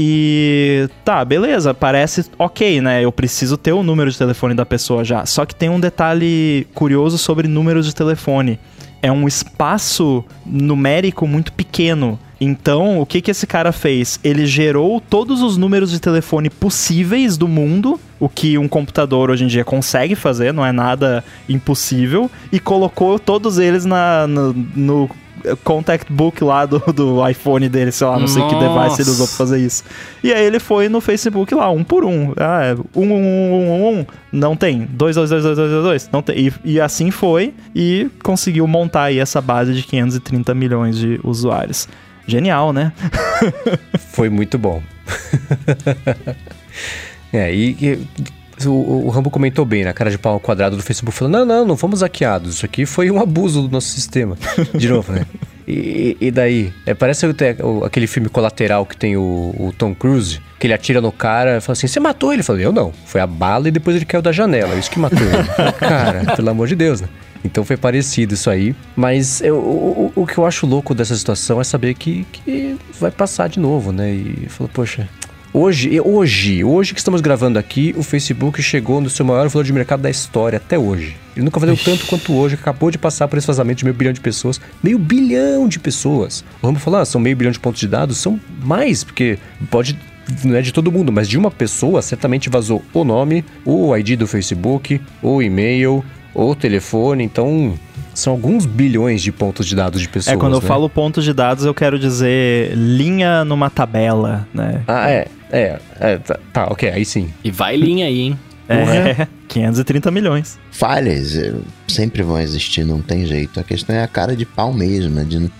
E tá, beleza, parece ok, né? Eu preciso ter o número de telefone da pessoa já. Só que tem um detalhe curioso sobre números de telefone é um espaço numérico muito pequeno. Então, o que, que esse cara fez? Ele gerou todos os números de telefone possíveis do mundo, o que um computador hoje em dia consegue fazer, não é nada impossível, e colocou todos eles na, no, no contact book lá do, do iPhone dele, sei lá, não sei Nossa. que device ele usou pra fazer isso. E aí ele foi no Facebook lá, um por um. Ah, é, um, um, um, um, um, não tem. Dois, dois, dois, dois, dois, dois, dois, não tem. E, e assim foi e conseguiu montar aí essa base de 530 milhões de usuários. Genial, né? foi muito bom. é, e o, o, Rambo comentou bem na cara de pau quadrado do Facebook, falando: não, não, não fomos hackeados. Isso aqui foi um abuso do nosso sistema. De novo, né? E, e daí? É, parece aquele filme colateral que tem o, o, Tom Cruise, que ele atira no cara e fala assim: Você matou ele? Eu falei: Eu não. Foi a bala e depois ele caiu da janela. Isso que matou ele. cara, pelo amor de Deus, né? Então foi parecido isso aí. Mas eu, o, o, que eu acho louco dessa situação é saber que, que vai passar de novo, né? E falou, poxa, Hoje, hoje, hoje que estamos gravando aqui, o Facebook chegou no seu maior valor de mercado da história até hoje. Ele nunca valeu tanto quanto hoje, acabou de passar por esse vazamento de meio bilhão de pessoas. Meio bilhão de pessoas. O Rambo falou, ah, são meio bilhão de pontos de dados, são mais, porque pode não é de todo mundo, mas de uma pessoa certamente vazou o nome, o ID do Facebook, o e-mail, o telefone, então são alguns bilhões de pontos de dados de pessoas. É, quando né? eu falo pontos de dados, eu quero dizer linha numa tabela, né? Ah, é. É, é tá, tá, ok, aí sim. E vai linha aí, hein? É, 530 milhões. Falhas eh, sempre vão existir, não tem jeito. A questão é a cara de pau mesmo, né? De, não,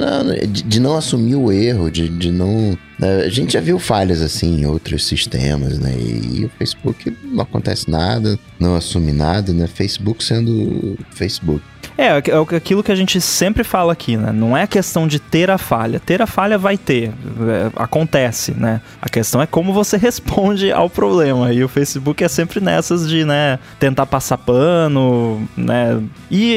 não, de, de não assumir o erro, de, de não. Né? A gente já viu falhas assim em outros sistemas, né? E, e o Facebook não acontece nada, não assume nada, né? Facebook sendo Facebook. É, é, é aquilo que a gente sempre fala aqui, né? Não é questão de ter a falha. Ter a falha vai ter, é, acontece, né? A questão é como você responde ao problema. E o Facebook é sempre nessas de, né, tentar passar pano, né? E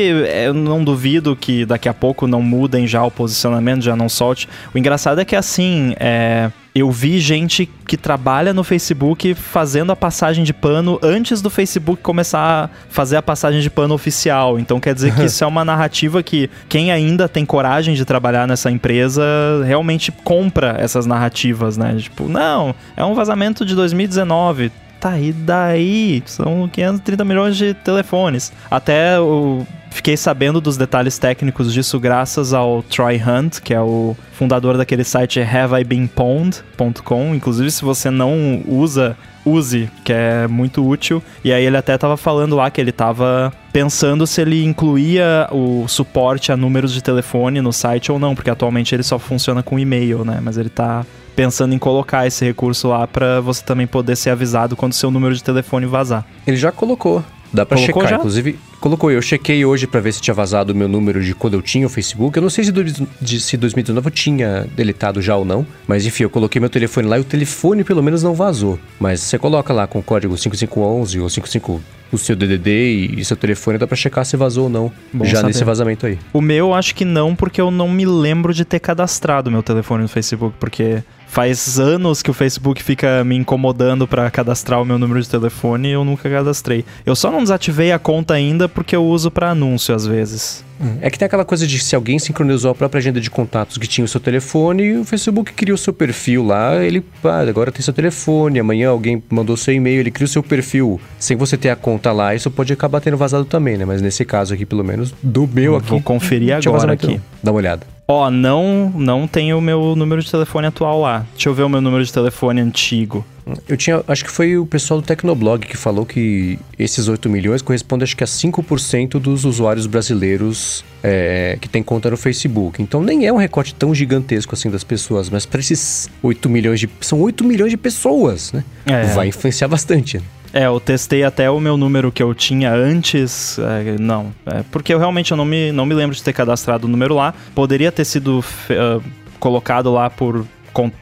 eu não duvido que daqui a pouco não mudem já o posicionamento, já não solte. O engraçado é que assim, é eu vi gente que trabalha no Facebook fazendo a passagem de pano antes do Facebook começar a fazer a passagem de pano oficial. Então quer dizer que isso é uma narrativa que quem ainda tem coragem de trabalhar nessa empresa realmente compra essas narrativas, né? Tipo, não, é um vazamento de 2019 tá, e daí? São 530 milhões de telefones. Até o Fiquei sabendo dos detalhes técnicos disso graças ao Troy Hunt, que é o fundador daquele site haveibeenpwned.com. Inclusive, se você não usa, use, que é muito útil. E aí ele até estava falando lá que ele estava pensando se ele incluía o suporte a números de telefone no site ou não, porque atualmente ele só funciona com e-mail, né? Mas ele está pensando em colocar esse recurso lá para você também poder ser avisado quando seu número de telefone vazar. Ele já colocou. Dá pra Colocou checar. Já? Inclusive, colocou. Eu chequei hoje para ver se tinha vazado o meu número de quando eu tinha o Facebook. Eu não sei se, do, de, se 2019 eu tinha deletado já ou não. Mas enfim, eu coloquei meu telefone lá e o telefone pelo menos não vazou. Mas você coloca lá com o código 5511 ou 55 o seu DDD e seu telefone dá para checar se vazou ou não. Bom já saber. nesse vazamento aí. O meu acho que não, porque eu não me lembro de ter cadastrado meu telefone no Facebook, porque faz anos que o Facebook fica me incomodando para cadastrar o meu número de telefone e eu nunca cadastrei. Eu só não desativei a conta ainda porque eu uso para anúncio às vezes. Hum, é que tem aquela coisa de se alguém sincronizou a própria agenda de contatos que tinha o seu telefone o Facebook cria o seu perfil lá, ele ah, agora tem seu telefone, amanhã alguém mandou seu e-mail, ele cria o seu perfil sem você ter a conta lá, isso pode acabar tendo vazado também, né? Mas nesse caso aqui, pelo menos, do meu aqui. Vou conferir agora aqui. Dá uma olhada. Ó, oh, não, não tem o meu número de telefone atual lá. Deixa eu ver o meu número de telefone antigo. Eu tinha, acho que foi o pessoal do Tecnoblog que falou que esses 8 milhões correspondem acho que a 5% dos usuários brasileiros é, que tem conta no Facebook. Então nem é um recorte tão gigantesco assim das pessoas, mas para esses 8 milhões de. São 8 milhões de pessoas, né? É. Vai influenciar bastante. Né? É, eu testei até o meu número que eu tinha antes. É, não, é, porque eu realmente eu não, me, não me lembro de ter cadastrado o número lá. Poderia ter sido uh, colocado lá por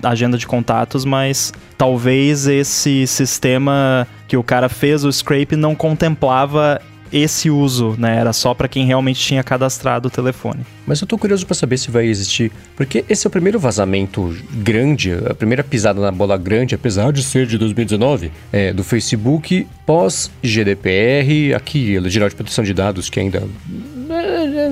agenda de contatos, mas talvez esse sistema que o cara fez o scrape não contemplava esse uso, né? Era só para quem realmente tinha cadastrado o telefone. Mas eu tô curioso para saber se vai existir, porque esse é o primeiro vazamento grande, a primeira pisada na bola grande, apesar de ser de 2019, é, do Facebook pós GDPR, aqui, Lei Geral de Proteção de Dados, que ainda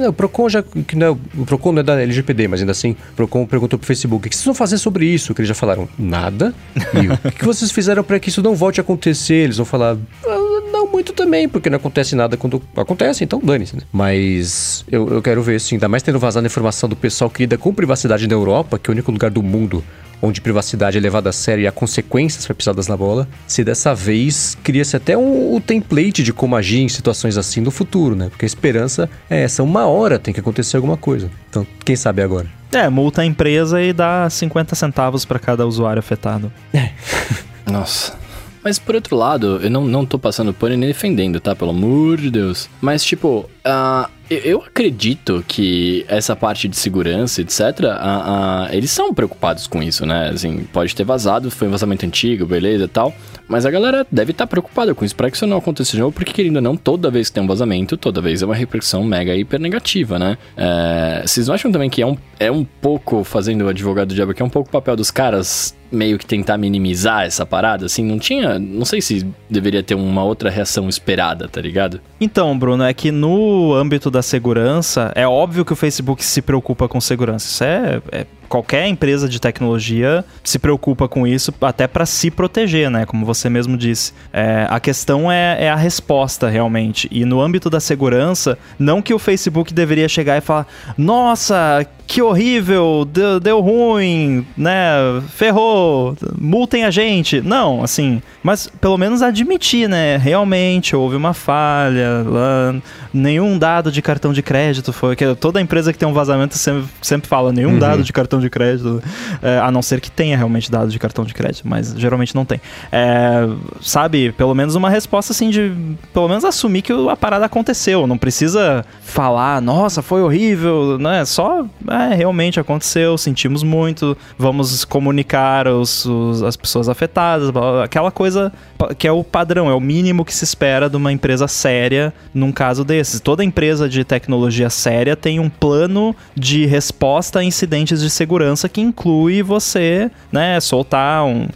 o Procon já. Que não, o Procon não é da LGPD, mas ainda assim, o Procon perguntou pro Facebook: o que vocês vão fazer sobre isso? Que eles já falaram: nada. E o que vocês fizeram para que isso não volte a acontecer? Eles vão falar: ah, não muito também, porque não acontece nada quando acontece, então dane-se, né? Mas eu, eu quero ver, assim, ainda mais tendo vazado a informação do pessoal que lida com privacidade na Europa, que é o único lugar do mundo onde privacidade é levada a sério e há consequências para pisadas na bola, se dessa vez cria-se até um, um, template de como agir em situações assim no futuro, né? Porque a esperança é essa, uma hora tem que acontecer alguma coisa. Então, quem sabe agora? É, multa a empresa e dá 50 centavos para cada usuário afetado. É. Nossa. Mas por outro lado, eu não, não tô passando pano nem defendendo, tá? Pelo amor de Deus. Mas, tipo, uh, eu acredito que essa parte de segurança, etc., uh, eles são preocupados com isso, né? Assim, pode ter vazado, foi um vazamento antigo, beleza tal. Mas a galera deve estar tá preocupada com isso para que isso não aconteça de novo, porque querendo ou não, toda vez que tem um vazamento, toda vez é uma repercussão mega hiper negativa, né? É, vocês não acham também que é um, é um pouco, fazendo o advogado do diabo, que é um pouco o papel dos caras meio que tentar minimizar essa parada, assim, não tinha. Não sei se deveria ter uma outra reação esperada, tá ligado? Então, Bruno, é que no âmbito da segurança, é óbvio que o Facebook se preocupa com segurança. Isso é, é qualquer empresa de tecnologia se preocupa com isso até para se proteger, né? Como você mesmo disse. É, a questão é, é, a resposta, realmente. E no âmbito da segurança, não que o Facebook deveria chegar e falar: nossa, que horrível, deu, deu ruim, né? Ferrou, multem a gente. Não, assim, mas pelo menos admitir, né? Realmente houve uma falha, lá, nenhum dado de cartão de crédito foi. Toda empresa que tem um vazamento sempre, sempre fala: nenhum uhum. dado de cartão de crédito, é, a não ser que tenha realmente dados de cartão de crédito, mas geralmente não tem. É, sabe, pelo menos uma resposta assim de. Pelo menos assumir que a parada aconteceu. Não precisa falar, nossa, foi horrível, né? Só, é, realmente aconteceu, sentimos muito, vamos comunicar os, os, as pessoas afetadas, aquela coisa que é o padrão, é o mínimo que se espera de uma empresa séria num caso desses. Toda empresa de tecnologia séria tem um plano de resposta a incidentes de segurança que inclui você, né, soltar um,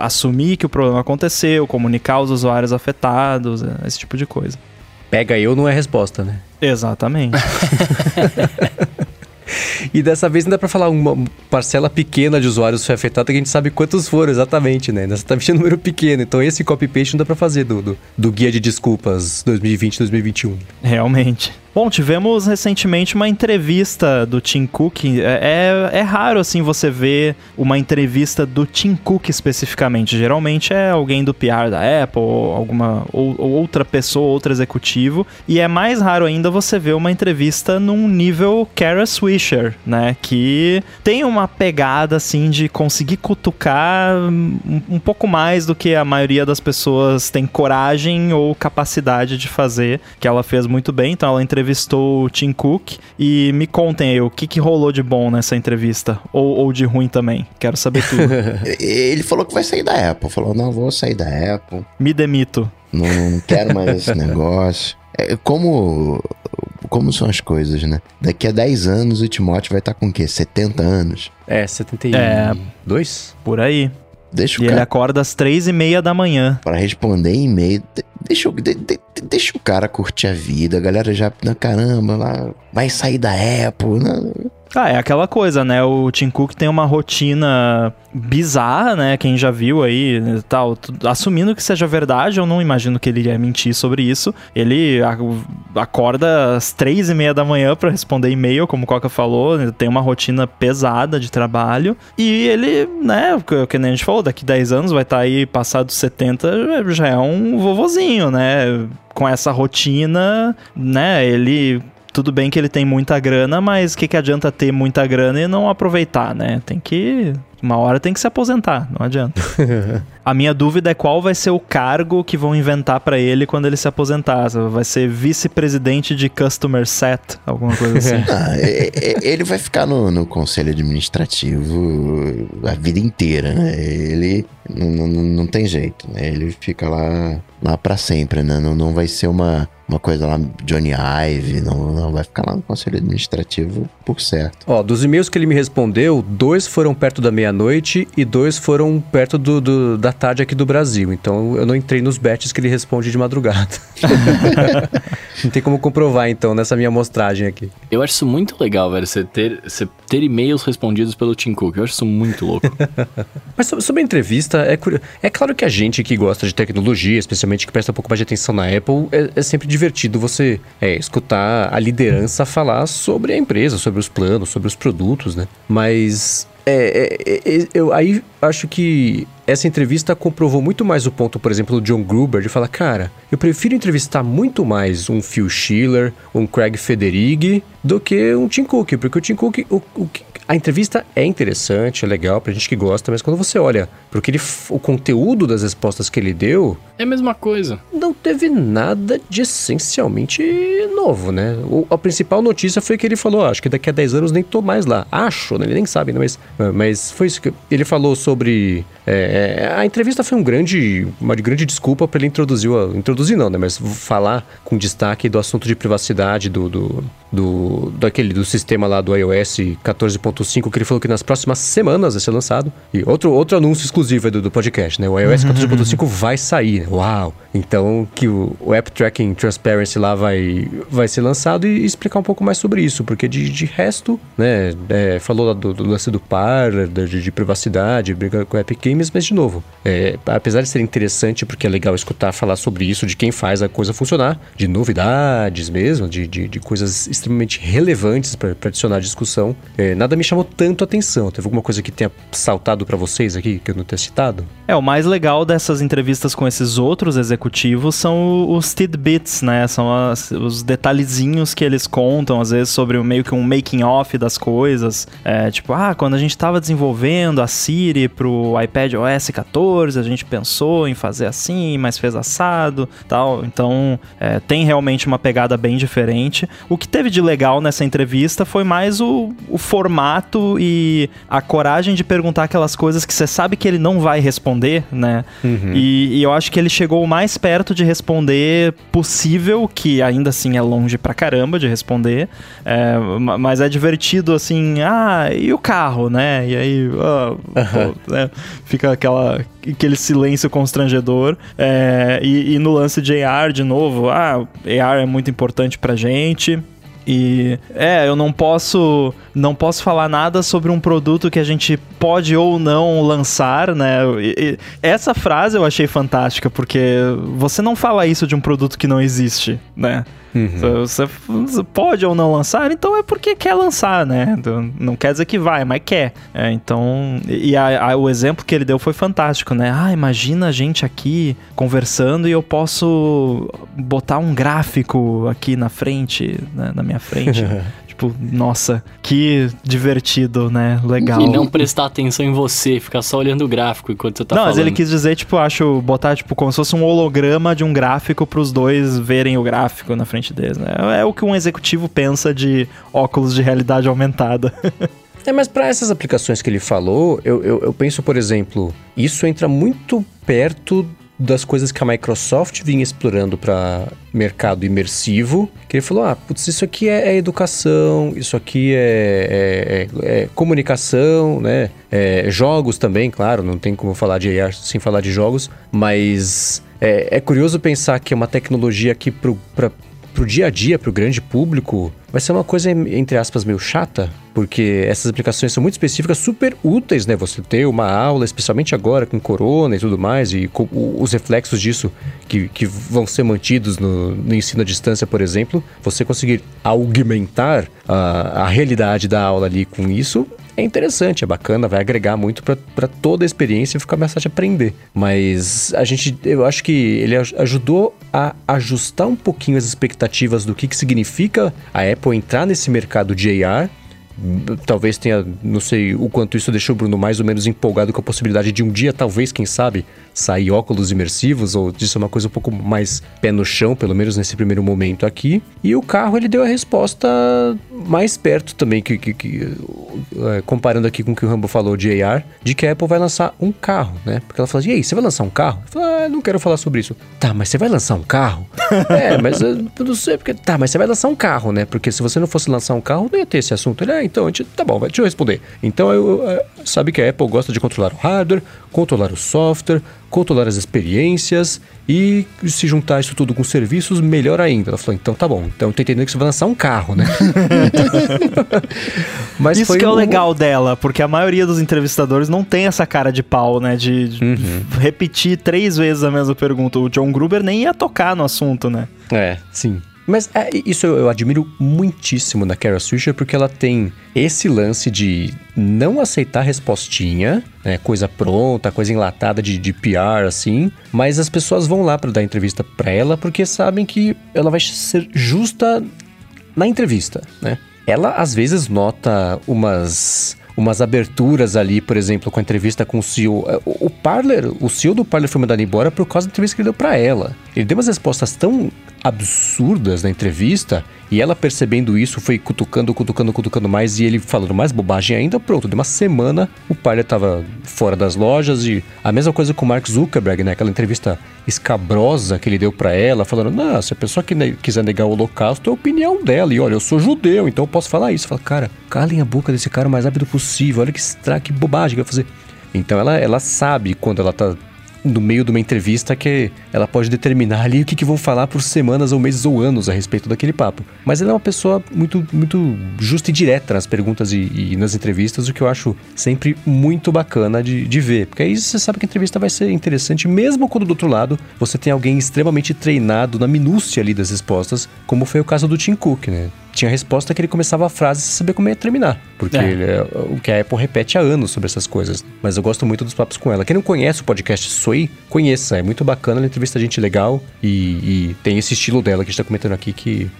assumir que o problema aconteceu, comunicar os usuários afetados, esse tipo de coisa. Pega eu não é resposta, né? Exatamente. E dessa vez não dá pra falar uma parcela pequena de usuários foi afetada, que a gente sabe quantos foram exatamente, né? Você tá um número pequeno. Então esse copy-paste não dá pra fazer do, do, do guia de desculpas 2020-2021. Realmente. Bom, tivemos recentemente uma entrevista do Tim Cook. É, é, é, raro, assim, você ver uma entrevista do Tim Cook especificamente. Geralmente é alguém do PR da Apple, ou alguma ou, ou outra pessoa, outro executivo. E é mais raro ainda você ver uma entrevista num nível Kara Swisher, né? Que tem uma pegada, assim, de conseguir cutucar um, um pouco mais do que a maioria das pessoas tem coragem ou capacidade de fazer, que ela fez muito bem. Então ela entrevistou entrevistou o Tim Cook e me contem aí o que, que rolou de bom nessa entrevista ou, ou de ruim também. Quero saber tudo. Ele falou que vai sair da Apple. Falou, não, vou sair da Apple. Me demito. Não, não quero mais esse negócio. É, como como são as coisas, né? Daqui a 10 anos o Timóteo vai estar tá com o quê? 70 anos? É, 72? É, por aí. Deixa o e cara... ele acorda às três e meia da manhã. Para responder e-mail. Deixa, de, de, deixa o cara curtir a vida. A galera já, caramba, lá, vai sair da Apple. Né? Ah, é aquela coisa, né? O Tim Cook tem uma rotina bizarra, né? Quem já viu aí tal. Assumindo que seja verdade, eu não imagino que ele iria mentir sobre isso. Ele acorda às três e meia da manhã para responder e-mail, como o Coca falou. Ele tem uma rotina pesada de trabalho. E ele, né? O que a gente falou, daqui 10 anos vai estar tá aí passado 70, já é um vovozinho, né? Com essa rotina, né? Ele tudo bem que ele tem muita grana, mas o que, que adianta ter muita grana e não aproveitar, né? Tem que uma hora tem que se aposentar, não adianta. a minha dúvida é qual vai ser o cargo que vão inventar para ele quando ele se aposentar. Vai ser vice-presidente de Customer Set, alguma coisa assim. ah, ele vai ficar no, no, conselho administrativo a vida inteira, né? Ele não, não, não tem jeito, né? Ele fica lá, lá para sempre, né? Não, não vai ser uma, uma coisa lá, Johnny Ive, não, não vai ficar lá no conselho administrativo por certo. Ó, dos e-mails que ele me respondeu, dois foram perto da meia-noite e dois foram perto do, do, da tarde aqui do Brasil. Então eu não entrei nos bets que ele responde de madrugada. não tem como comprovar, então, nessa minha amostragem aqui. Eu acho isso muito legal, velho, você ter, você ter e-mails respondidos pelo Tim Cook. Eu acho isso muito louco. Mas sobre, sobre a entrevista, é, é claro que a gente que gosta de tecnologia, especialmente que presta um pouco mais de atenção na Apple, é, é sempre divertido você é, escutar a liderança falar sobre a empresa, sobre os planos, sobre os produtos, né? Mas é, é, é, eu aí acho que essa entrevista comprovou muito mais o ponto, por exemplo, do John Gruber, de falar, cara, eu prefiro entrevistar muito mais um Phil Schiller, um Craig Federighi, do que um Tim Cook, porque o Tim Cook, o, o, a entrevista é interessante, é legal pra gente que gosta, mas quando você olha pro que ele, o conteúdo das respostas que ele deu. É a mesma coisa. Não teve nada de essencialmente novo, né? O, a principal notícia foi que ele falou: ah, acho que daqui a 10 anos nem tô mais lá. Acho, né? Ele nem sabe, né? Mas, mas foi isso que ele falou sobre. É, é a entrevista foi um grande, uma grande desculpa para ele introduzir, introduzir não, né? Mas falar com destaque do assunto de privacidade do, do, do daquele do sistema lá do iOS 14.5 que ele falou que nas próximas semanas vai ser lançado. E outro, outro anúncio exclusivo do, do podcast, né? O iOS 14.5 uhum. vai sair. Uau! Então que o, o App Tracking Transparency lá vai, vai ser lançado e, explicar um pouco mais sobre isso, porque de, de resto, né? É, falou do, do, lance do par, de, de privacidade, briga com Epic Games, mas de novo, é, apesar de ser interessante, porque é legal escutar falar sobre isso, de quem faz a coisa funcionar, de novidades mesmo, de, de, de coisas extremamente relevantes para adicionar discussão. É, nada me chamou tanto atenção. Teve alguma coisa que tenha saltado para vocês aqui que eu não tenha citado? É, o mais legal dessas entrevistas com esses outros executivos são os tidbits, né? São as, os detalhezinhos que eles contam, às vezes, sobre meio que um making off das coisas. É, tipo, ah, quando a gente estava desenvolvendo a Siri pro iPad OS 14, a gente pensou em fazer assim, mas fez assado tal. Então, é, tem realmente uma pegada bem diferente. O que teve de legal nessa entrevista foi mais o, o formato e a coragem de perguntar aquelas coisas que você sabe que ele não vai responder, né? Uhum. E, e, eu acho que ele chegou o mais perto de responder possível, que ainda assim é longe pra caramba de responder. É, mas é divertido assim, ah, e o carro, né? E aí, uhum. pô, né? fica aquela, aquele silêncio constrangedor. É, e, e no lance de AR, de novo, ah, AR é muito importante pra gente. E é, eu não posso não posso falar nada sobre um produto que a gente pode ou não lançar, né? E, e, essa frase eu achei fantástica porque você não fala isso de um produto que não existe, né? Uhum. Você, você, pode ou não lançar, então é porque quer lançar, né? Não quer dizer que vai, mas quer. É, então, e a, a, o exemplo que ele deu foi fantástico, né? Ah, imagina a gente aqui conversando e eu posso botar um gráfico aqui na frente, né? na minha frente. Tipo, nossa, que divertido, né? Legal. E não prestar atenção em você, ficar só olhando o gráfico enquanto você tá não, falando. Não, mas ele quis dizer, tipo, acho, botar, tipo, como se fosse um holograma de um gráfico pros dois verem o gráfico na frente deles, né? É o que um executivo pensa de óculos de realidade aumentada. É, mas para essas aplicações que ele falou, eu, eu, eu penso, por exemplo, isso entra muito perto das coisas que a Microsoft vinha explorando para mercado imersivo, que ele falou, ah, putz, isso aqui é, é educação, isso aqui é, é, é, é comunicação, né? É, jogos também, claro, não tem como falar de AR sem falar de jogos, mas é, é curioso pensar que é uma tecnologia que para pro dia a dia, pro grande público, vai ser uma coisa, entre aspas, meio chata, porque essas aplicações são muito específicas, super úteis, né? Você ter uma aula, especialmente agora com corona e tudo mais, e os reflexos disso que, que vão ser mantidos no, no ensino à distância, por exemplo, você conseguir augmentar a, a realidade da aula ali com isso, é interessante, é bacana, vai agregar muito para toda a experiência e ficar mais fácil de aprender. Mas a gente, eu acho que ele ajudou a ajustar um pouquinho as expectativas do que, que significa a Apple entrar nesse mercado de AR talvez tenha, não sei o quanto isso deixou o Bruno mais ou menos empolgado com a possibilidade de um dia, talvez, quem sabe, sair óculos imersivos, ou disso é uma coisa um pouco mais pé no chão, pelo menos nesse primeiro momento aqui. E o carro, ele deu a resposta mais perto também, que, que, que é, comparando aqui com o que o Rambo falou de AR, de que a Apple vai lançar um carro, né? Porque ela falou assim, e aí, você vai lançar um carro? Eu falei, ah, não quero falar sobre isso. Tá, mas você vai lançar um carro? é, mas eu não sei, porque... Tá, mas você vai lançar um carro, né? Porque se você não fosse lançar um carro, não ia ter esse assunto. Ele, ah, então, a gente, tá bom, deixa eu responder. Então, eu, eu, sabe que a Apple gosta de controlar o hardware, controlar o software, controlar as experiências e se juntar isso tudo com serviços, melhor ainda. Ela falou, então tá bom, então eu tô entendendo que você vai lançar um carro, né? Mas isso que é o legal dela, porque a maioria dos entrevistadores não tem essa cara de pau, né? De, de uhum. repetir três vezes a mesma pergunta. O John Gruber nem ia tocar no assunto, né? É, sim. Mas é, isso eu, admiro muitíssimo na Kara Swisher, porque ela tem esse lance de não aceitar respostinha, né, coisa pronta, coisa enlatada de, de PR, assim, mas as pessoas vão lá para dar entrevista para ela porque sabem que ela vai ser justa na entrevista, né? Ela às vezes nota umas umas aberturas ali, por exemplo, com a entrevista com o CEO. O, o Parler, o CEO do Parler foi mandado embora por causa da entrevista que ele deu para ela. Ele deu umas respostas tão absurdas na entrevista e ela percebendo isso foi cutucando, cutucando, cutucando mais e ele falando mais bobagem ainda. Pronto, de uma semana o Parler estava fora das lojas e a mesma coisa com o Mark Zuckerberg, né? Aquela entrevista escabrosa que ele deu para ela, falando: Não, se a pessoa que ne quiser negar o holocausto, é a opinião dela. E olha, eu sou judeu, então eu posso falar isso. Fala, cara, calem a boca desse cara o mais rápido possível. Olha que, que bobagem que vai fazer. Então ela, ela sabe quando ela tá no meio de uma entrevista que ela pode determinar ali o que, que vão falar por semanas ou meses ou anos a respeito daquele papo. Mas ela é uma pessoa muito, muito justa e direta nas perguntas e, e nas entrevistas, o que eu acho sempre muito bacana de, de ver. Porque aí você sabe que a entrevista vai ser interessante, mesmo quando do outro lado você tem alguém extremamente treinado na minúcia ali das respostas, como foi o caso do Tim Cook, né? Tinha resposta que ele começava a frase sem saber como ia terminar. Porque é. Ele, é o que a Apple repete há anos sobre essas coisas. Mas eu gosto muito dos papos com ela. Quem não conhece o podcast Soy, conheça. É muito bacana, ela entrevista gente legal e, e tem esse estilo dela que a gente tá comentando aqui que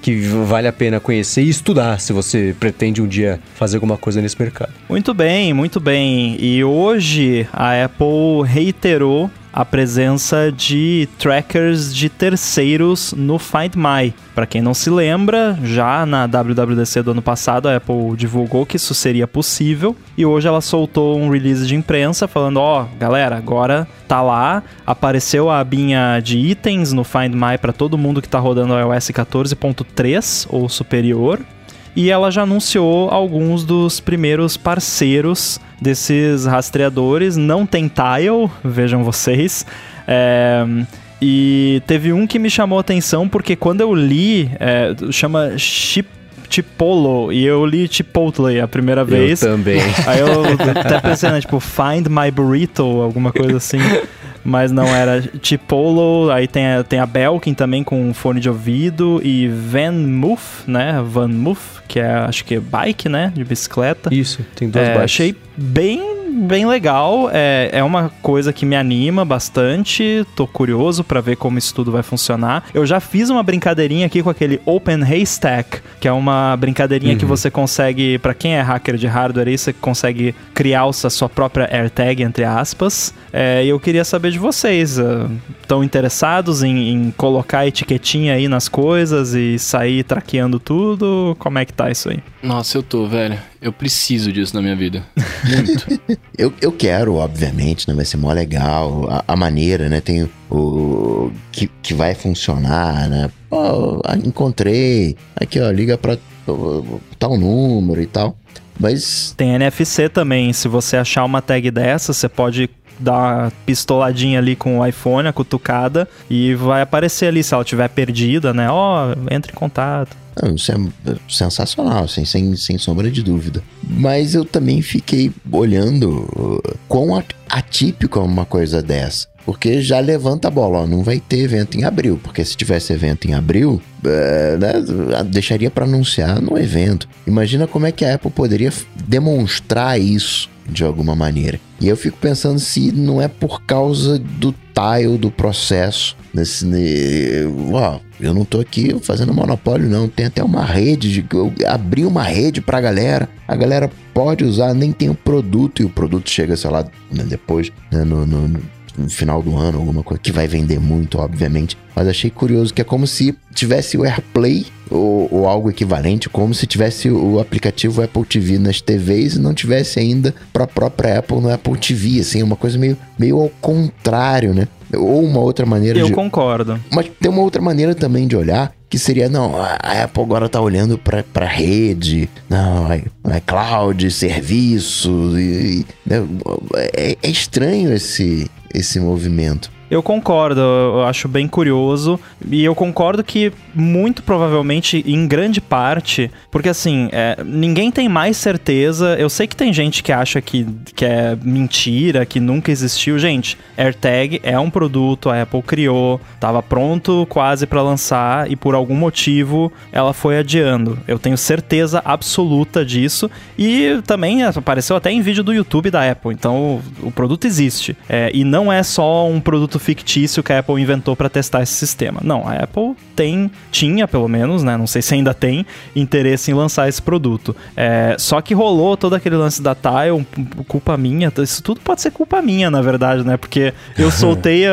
que vale a pena conhecer e estudar se você pretende um dia fazer alguma coisa nesse mercado. Muito bem, muito bem. E hoje a Apple reiterou a presença de trackers de terceiros no Find My. Para quem não se lembra, já na WWDC do ano passado a Apple divulgou que isso seria possível e hoje ela soltou um release de imprensa falando: "Ó, oh, galera, agora tá lá, apareceu a abinha de itens no Find My para todo mundo que está rodando o iOS 14.3 ou superior e ela já anunciou alguns dos primeiros parceiros desses rastreadores. Não tem tile, vejam vocês. É, e teve um que me chamou a atenção porque quando eu li, é, chama Chip Chipolo e eu li Chipotle a primeira vez. Eu também. Aí eu até pensei, né, tipo, Find My Burrito, alguma coisa assim mas não era Chipolo, aí tem a, tem a Belkin também com fone de ouvido e Van Moof, né? Van Moof, que é acho que é bike, né? De bicicleta. Isso, tem duas é, bikes. Achei bem bem legal. É, é uma coisa que me anima bastante. Tô curioso para ver como isso tudo vai funcionar. Eu já fiz uma brincadeirinha aqui com aquele Open Haystack, que é uma brincadeirinha uhum. que você consegue, para quem é hacker de hardware aí, você consegue criar a sua própria AirTag, entre aspas. É, e eu queria saber de vocês. Uh, estão interessados em, em, colocar etiquetinha aí nas coisas e sair traqueando tudo? Como é que tá isso aí? Nossa, eu tô, velho. Eu preciso disso na minha vida. Muito. eu, eu quero, obviamente, né? Vai ser mó legal. A, a maneira, né? Tem o. Que, que vai funcionar, né? Oh, encontrei. Aqui, ó, liga pra tal número e tal. Mas. Tem NFC também. Se você achar uma tag dessa, você pode dar uma pistoladinha ali com o iPhone, a cutucada, e vai aparecer ali se ela tiver perdida, né? Ó, oh, entre em contato. Isso é sensacional, assim, sem, sem sombra de dúvida. Mas eu também fiquei olhando uh, quão atípico é uma coisa dessa. Porque já levanta a bola, ó, não vai ter evento em abril, porque se tivesse evento em abril, é, né, deixaria para anunciar no evento. Imagina como é que a Apple poderia demonstrar isso de alguma maneira. E eu fico pensando se não é por causa do tile do processo. Nesse, ne... Uau, eu não tô aqui fazendo monopólio, não. Tem até uma rede, de... eu abri uma rede pra galera. A galera pode usar, nem tem o produto, e o produto chega, sei lá, né, depois, né, no, no, no final do ano, alguma coisa que vai vender muito, obviamente. Mas achei curioso que é como se tivesse o AirPlay ou, ou, algo equivalente, como se tivesse o aplicativo Apple TV nas TVs e não tivesse ainda para a própria Apple no Apple TV, assim, uma coisa meio, meio ao contrário, né? Ou uma outra maneira Eu de... Concordo. Mas tem uma outra maneira também de olhar, que seria, não, a Apple agora tá olhando pra, pra rede, não, é, é cloud, serviço, e, né? é, é estranho esse, esse movimento. Eu concordo, eu acho bem curioso. E eu concordo que, muito provavelmente, em grande parte, porque assim, é, ninguém tem mais certeza. Eu sei que tem gente que acha que, que é mentira, que nunca existiu. Gente, AirTag é um produto, a Apple criou, estava pronto quase para lançar e por algum motivo ela foi adiando. Eu tenho certeza absoluta disso. E também apareceu até em vídeo do YouTube da Apple. Então o produto existe. É, e não é só um produto fictício que a Apple inventou para testar esse sistema. Não, a Apple tem, tinha pelo menos, né? Não sei se ainda tem interesse em lançar esse produto. É, só que rolou todo aquele lance da Tile, culpa minha. Isso tudo pode ser culpa minha, na verdade, né? Porque eu soltei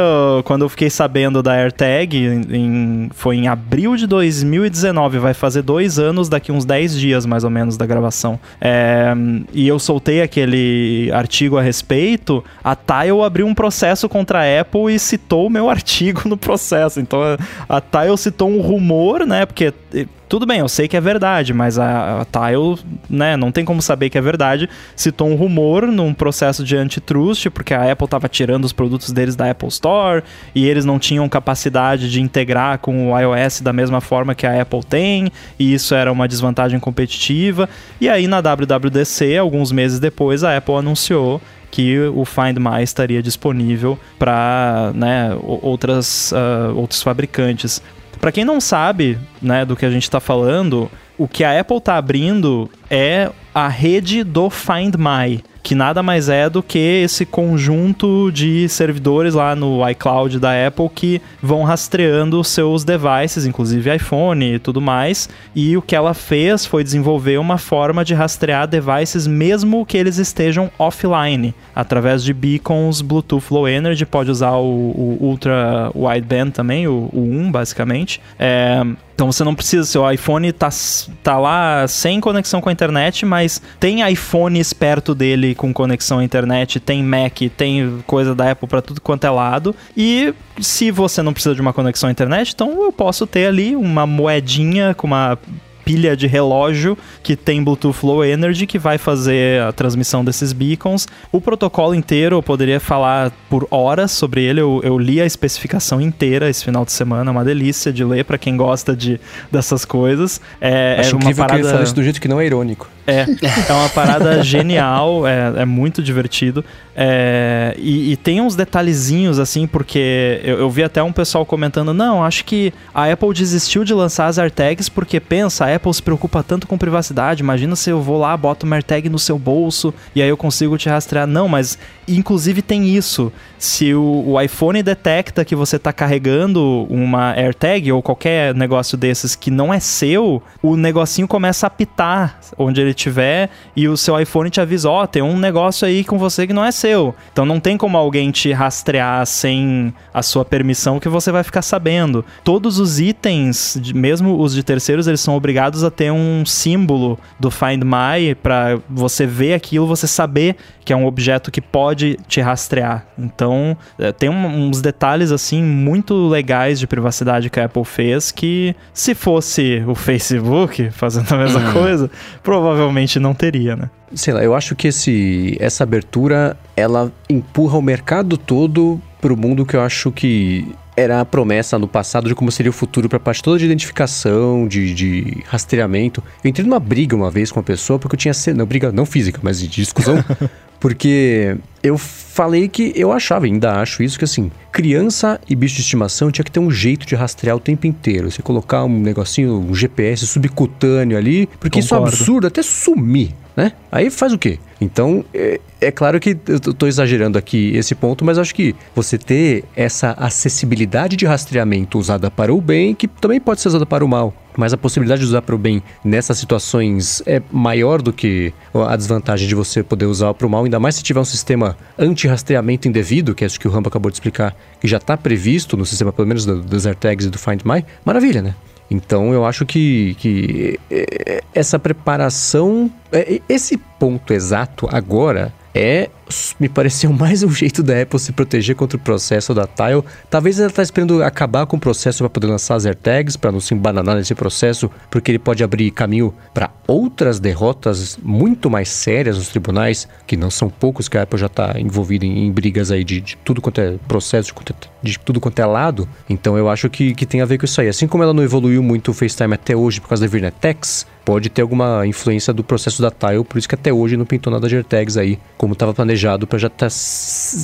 quando eu fiquei sabendo da AirTag, em, foi em abril de 2019, vai fazer dois anos daqui uns 10 dias mais ou menos da gravação. É, e eu soltei aquele artigo a respeito. A Tile abriu um processo contra a Apple e citou o meu artigo no processo. Então a, a Tile citou um rumor, né? Porque tudo bem, eu sei que é verdade, mas a, a Tile, né, não tem como saber que é verdade. Citou um rumor num processo de antitrust, porque a Apple estava tirando os produtos deles da Apple Store e eles não tinham capacidade de integrar com o iOS da mesma forma que a Apple tem, e isso era uma desvantagem competitiva. E aí na WWDC, alguns meses depois, a Apple anunciou que o Find My estaria disponível para né, outras, uh, outros fabricantes. Para quem não sabe né, do que a gente está falando, o que a Apple está abrindo é a rede do Find My que nada mais é do que esse conjunto de servidores lá no iCloud da Apple que vão rastreando seus devices, inclusive iPhone e tudo mais. E o que ela fez foi desenvolver uma forma de rastrear devices mesmo que eles estejam offline, através de beacons Bluetooth Low Energy, pode usar o, o Ultra Wideband também, o, o 1 basicamente. É, então você não precisa, seu iPhone tá, tá lá sem conexão com a internet, mas tem iPhones perto dele com conexão à internet, tem Mac, tem coisa da Apple para tudo quanto é lado. E se você não precisa de uma conexão à internet, então eu posso ter ali uma moedinha com uma pilha de relógio que tem Bluetooth Low Energy que vai fazer a transmissão desses beacons. O protocolo inteiro eu poderia falar por horas sobre ele. Eu, eu li a especificação inteira esse final de semana, é uma delícia de ler para quem gosta de dessas coisas. É, Acho é uma parada... que ele fala isso do jeito que não é irônico. É, é uma parada genial, é, é muito divertido. É, e, e, tem uns detalhezinhos assim, porque eu, eu, vi até um pessoal comentando: não, acho que a Apple desistiu de lançar as AirTags porque pensa, a Apple se preocupa tanto com privacidade. Imagina se eu vou lá, boto uma AirTag no seu bolso e aí eu consigo te rastrear. Não, mas inclusive tem isso. Se o, o iPhone detecta que você está carregando uma AirTag ou qualquer negócio desses que não é seu, o negocinho começa a apitar onde ele tiver e o seu iPhone te avisa, ó, oh, tem um negócio aí com você que não é seu. Então não tem como alguém te rastrear sem a sua permissão que você vai ficar sabendo. Todos os itens, mesmo os de terceiros, eles são obrigados a ter um símbolo do Find My para você ver aquilo, você saber que é um objeto que pode te rastrear. Então, é, tem uns detalhes assim muito legais de privacidade que a Apple fez que se fosse o Facebook fazendo a mesma uhum. coisa, provavelmente não teria, né? Sei lá, eu acho que esse, essa abertura ela empurra o mercado todo para o mundo que eu acho que era a promessa no passado de como seria o futuro para a parte toda de identificação, de, de, rastreamento. Eu entrei numa briga uma vez com uma pessoa porque eu tinha. Não, briga não física, mas de discussão. porque eu falei que eu achava, ainda acho isso, que assim, criança e bicho de estimação tinha que ter um jeito de rastrear o tempo inteiro. Você colocar um negocinho, um GPS subcutâneo ali, porque Concordo. isso é absurdo até sumir né? Aí faz o quê? Então, é, é claro que eu estou exagerando aqui esse ponto, mas acho que você ter essa acessibilidade de rastreamento usada para o bem, que também pode ser usada para o mal, mas a possibilidade de usar para o bem nessas situações é maior do que a desvantagem de você poder usar para o mal, ainda mais se tiver um sistema anti-rastreamento indevido, que é isso que o Rambo acabou de explicar, que já está previsto no sistema, pelo menos das AirTags e do Find My, maravilha, né? Então eu acho que, que é, essa preparação, é, esse ponto exato agora é me pareceu mais um jeito da Apple se proteger contra o processo da Tile. Talvez ela está esperando acabar com o processo para poder lançar as AirTags, para não se embananar nesse processo, porque ele pode abrir caminho para outras derrotas muito mais sérias nos tribunais, que não são poucos que a Apple já está envolvida em, em, brigas aí de, de, tudo quanto é processo, de, de, tudo quanto é lado. Então eu acho que, que tem a ver com isso aí. Assim como ela não evoluiu muito o FaceTime até hoje por causa da Virnetex, pode ter alguma influência do processo da Tile, por isso que até hoje não pintou nada de AirTags aí, como estava planejado para já estar tá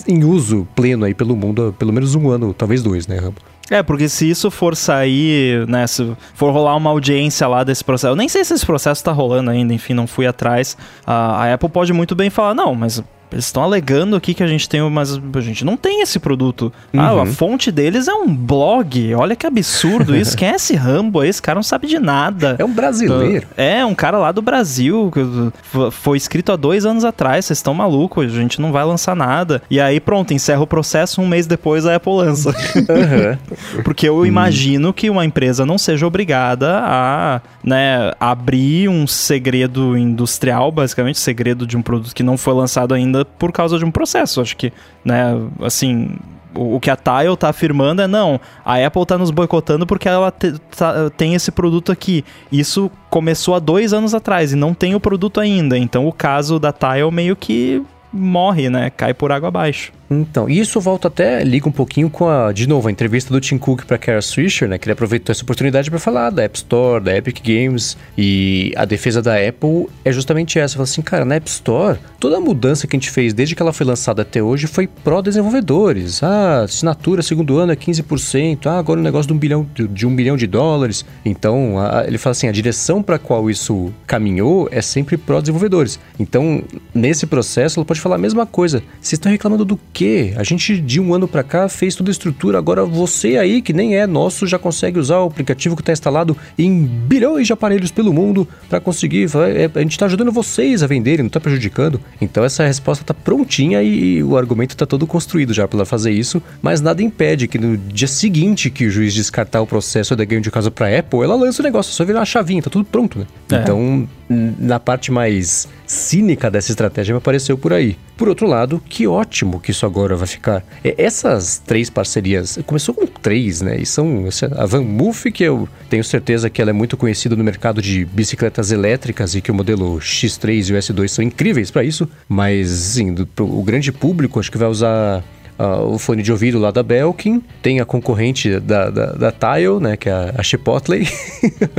em uso pleno aí pelo mundo há pelo menos um ano, talvez dois, né, Rambo? É, porque se isso for sair, né, se for rolar uma audiência lá desse processo, eu nem sei se esse processo tá rolando ainda, enfim, não fui atrás. A, a Apple pode muito bem falar, não, mas eles estão alegando aqui que a gente tem, mas a gente não tem esse produto. Uhum. Ah, a uhum. fonte deles é um blog. Olha que absurdo isso. Quem é esse Rambo? Esse cara não sabe de nada. É um brasileiro. É, um cara lá do Brasil. Foi escrito há dois anos atrás. Vocês estão malucos. A gente não vai lançar nada. E aí, pronto, encerra o processo. Um mês depois a Apple lança. Uhum. Porque eu imagino que uma empresa não seja obrigada a né, abrir um segredo industrial, basicamente, segredo de um produto que não foi lançado ainda por causa de um processo. Acho que, né, assim, o, que a Tile tá afirmando é não, a Apple tá nos boicotando porque ela te, tá, tem esse produto aqui. Isso começou há dois anos atrás e não tem o produto ainda. Então o caso da Tile meio que morre, né? Cai por água abaixo. Então, isso volta até, liga um pouquinho com a, de novo, a entrevista do Tim Cook para Kara Swisher, né? Que ele aproveitou essa oportunidade para falar da App Store, da Epic Games e a defesa da Apple é justamente essa. Fala assim, cara, na App Store, toda a mudança que a gente fez desde que ela foi lançada até hoje foi pró-desenvolvedores. Ah, assinatura segundo ano é 15%. Ah, agora o um negócio de um bilhão de, de um milhão de dólares. Então, a, ele fala assim, a direção para qual isso caminhou é sempre pró-desenvolvedores. Então, nesse processo, ela pode falar a mesma coisa. Vocês estão reclamando do quê? A gente de um ano para cá fez toda a estrutura, agora você aí que nem é nosso já consegue usar o aplicativo que está instalado em bilhões de aparelhos pelo mundo para conseguir. É, a gente está ajudando vocês a venderem, não está prejudicando. Então essa resposta está prontinha e o argumento está todo construído já para ela fazer isso, mas nada impede que no dia seguinte que o juiz descartar o processo da ganho de casa para Apple, ela lança o negócio, só virar uma chavinha, tá tudo pronto, né? É. Então, na parte mais cínica dessa estratégia me apareceu por aí. Por outro lado, que ótimo que isso agora vai ficar. essas três parcerias, começou com três, né? E são a Van Moof, que eu tenho certeza que ela é muito conhecida no mercado de bicicletas elétricas e que o modelo X3 e o S2 são incríveis para isso, mas sim, o grande público acho que vai usar Uh, o fone de ouvido lá da Belkin, tem a concorrente da, da, da Tile, né, que é a, a Chipotle,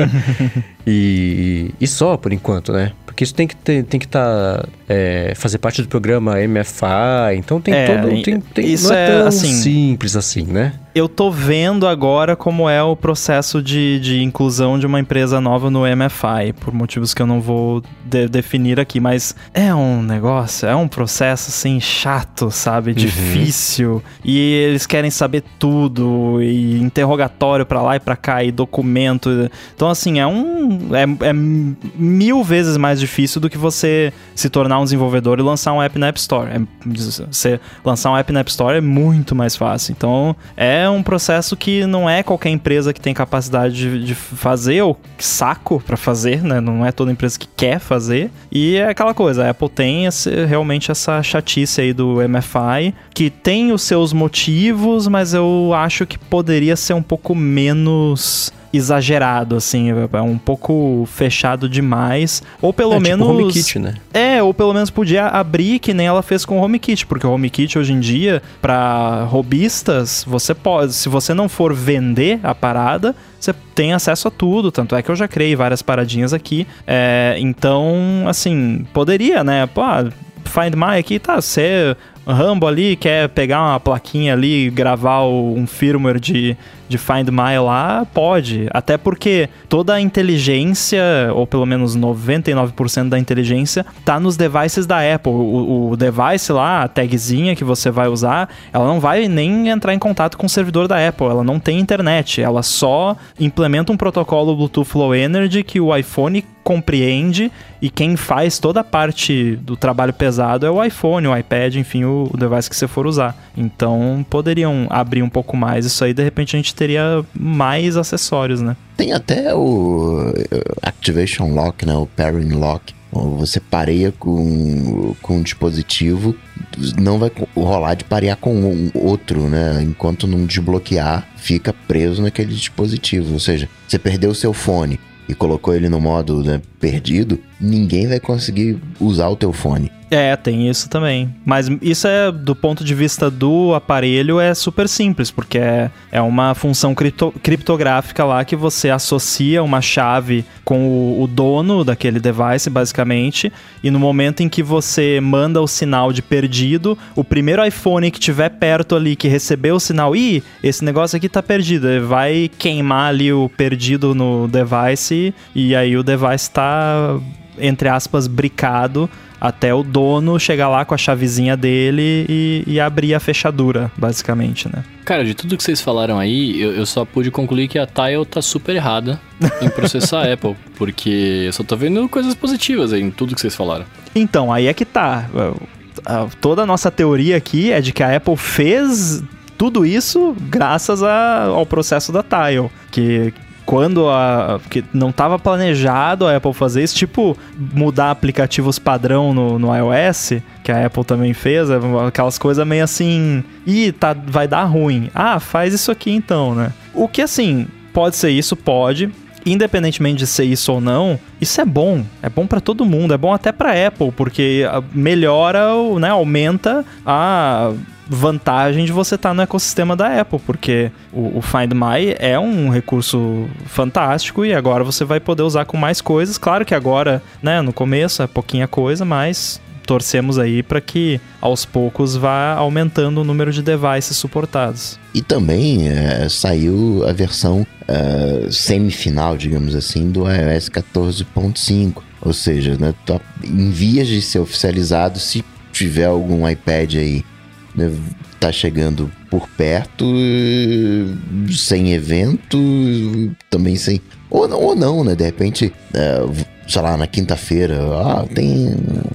e, e só por enquanto, né? Porque isso tem que ter, tem que estar tá, é, fazer parte do programa MFA, então tem é, todo tem, tem, isso não é, é tão assim, simples assim, né? Eu tô vendo agora como é o processo de, de inclusão de uma empresa nova no MFI, por motivos que eu não vou de definir aqui, mas é um negócio, é um processo assim chato, sabe? Uhum. Difícil. E eles querem saber tudo, e interrogatório para lá e pra cá, e documento. Então, assim, é um. É, é mil vezes mais difícil do que você se tornar um desenvolvedor e lançar um app na App Store. É, você lançar um app na App Store é muito mais fácil. Então, é é um processo que não é qualquer empresa que tem capacidade de, de fazer ou saco para fazer, né? Não é toda empresa que quer fazer. E é aquela coisa, a Apple tem esse, realmente essa chatice aí do MFI, que tem os seus motivos, mas eu acho que poderia ser um pouco menos exagerado, assim, é um pouco fechado demais. Ou pelo é, menos. Tipo HomeKit, né? É, ou pelo menos podia abrir que nem ela fez com o HomeKit, porque o HomeKit hoje em dia, para robistas, você pode, se você não for vender a parada, você tem acesso a tudo. Tanto é que eu já criei várias paradinhas aqui. É, então, assim, poderia, né? Pô, ah, Find My aqui, tá, você Rambo ali quer pegar uma plaquinha ali gravar um firmware de, de Find My lá, pode. Até porque toda a inteligência, ou pelo menos 99% da inteligência, tá nos devices da Apple. O, o, device lá, a tagzinha que você vai usar, ela não vai nem entrar em contato com o servidor da Apple. Ela não tem internet. Ela só implementa um protocolo Bluetooth Low Energy que o iPhone compreende e quem faz toda a parte do trabalho pesado é o iPhone, o iPad, enfim, o, o device que você for usar. Então poderiam abrir um pouco mais isso aí, de repente a gente teria mais acessórios, né? Tem até o Activation Lock, né? O Pairing Lock. Você pareia com, com um dispositivo, não vai rolar de parear com outro, né? Enquanto não desbloquear, fica preso naquele dispositivo. Ou seja, você perdeu o seu fone, e colocou ele no modo né, perdido, ninguém vai conseguir usar o teu fone. É, tem isso também. Mas isso é, do ponto de vista do aparelho, é super simples, porque é, é uma função cripto, criptográfica lá que você associa uma chave com o, o, dono daquele device, basicamente, e no momento em que você manda o sinal de perdido, o primeiro iPhone que tiver perto ali, que recebeu o sinal, ih, esse negócio aqui tá perdido, ele vai queimar ali o perdido no device, e aí o device tá entre aspas, bricado até o dono chegar lá com a chavezinha dele e, e, abrir a fechadura, basicamente, né? Cara, de tudo que vocês falaram aí, eu, eu só pude concluir que a Tile tá super errada em processar a Apple, porque eu só tô vendo coisas positivas aí em tudo que vocês falaram. Então, aí é que tá. Toda a nossa teoria aqui é de que a Apple fez tudo isso graças a, ao processo da Tile, que quando a. que não estava planejado a Apple fazer isso, tipo mudar aplicativos padrão no, no iOS, que a Apple também fez, é aquelas coisas meio assim. Ih, tá, vai dar ruim. Ah, faz isso aqui então, né? O que assim, pode ser isso, pode. Independentemente de ser isso ou não, isso é bom. É bom para todo mundo, é bom até para Apple, porque melhora, né, aumenta a vantagem de você estar tá no ecossistema da Apple, porque o, o, Find My é um recurso fantástico e agora você vai poder usar com mais coisas. Claro que agora, né, no começo é pouquinha coisa, mas torcemos aí para que aos poucos vá aumentando o número de devices suportados. E também é, saiu a versão é, semifinal, digamos assim, do iOS 14.5. Ou seja, né, tá em vias de ser oficializado se tiver algum iPad aí né, tá chegando por perto, sem evento, também sem. Ou, ou não, né? De repente, uh, sei lá, na quinta-feira, ah, tem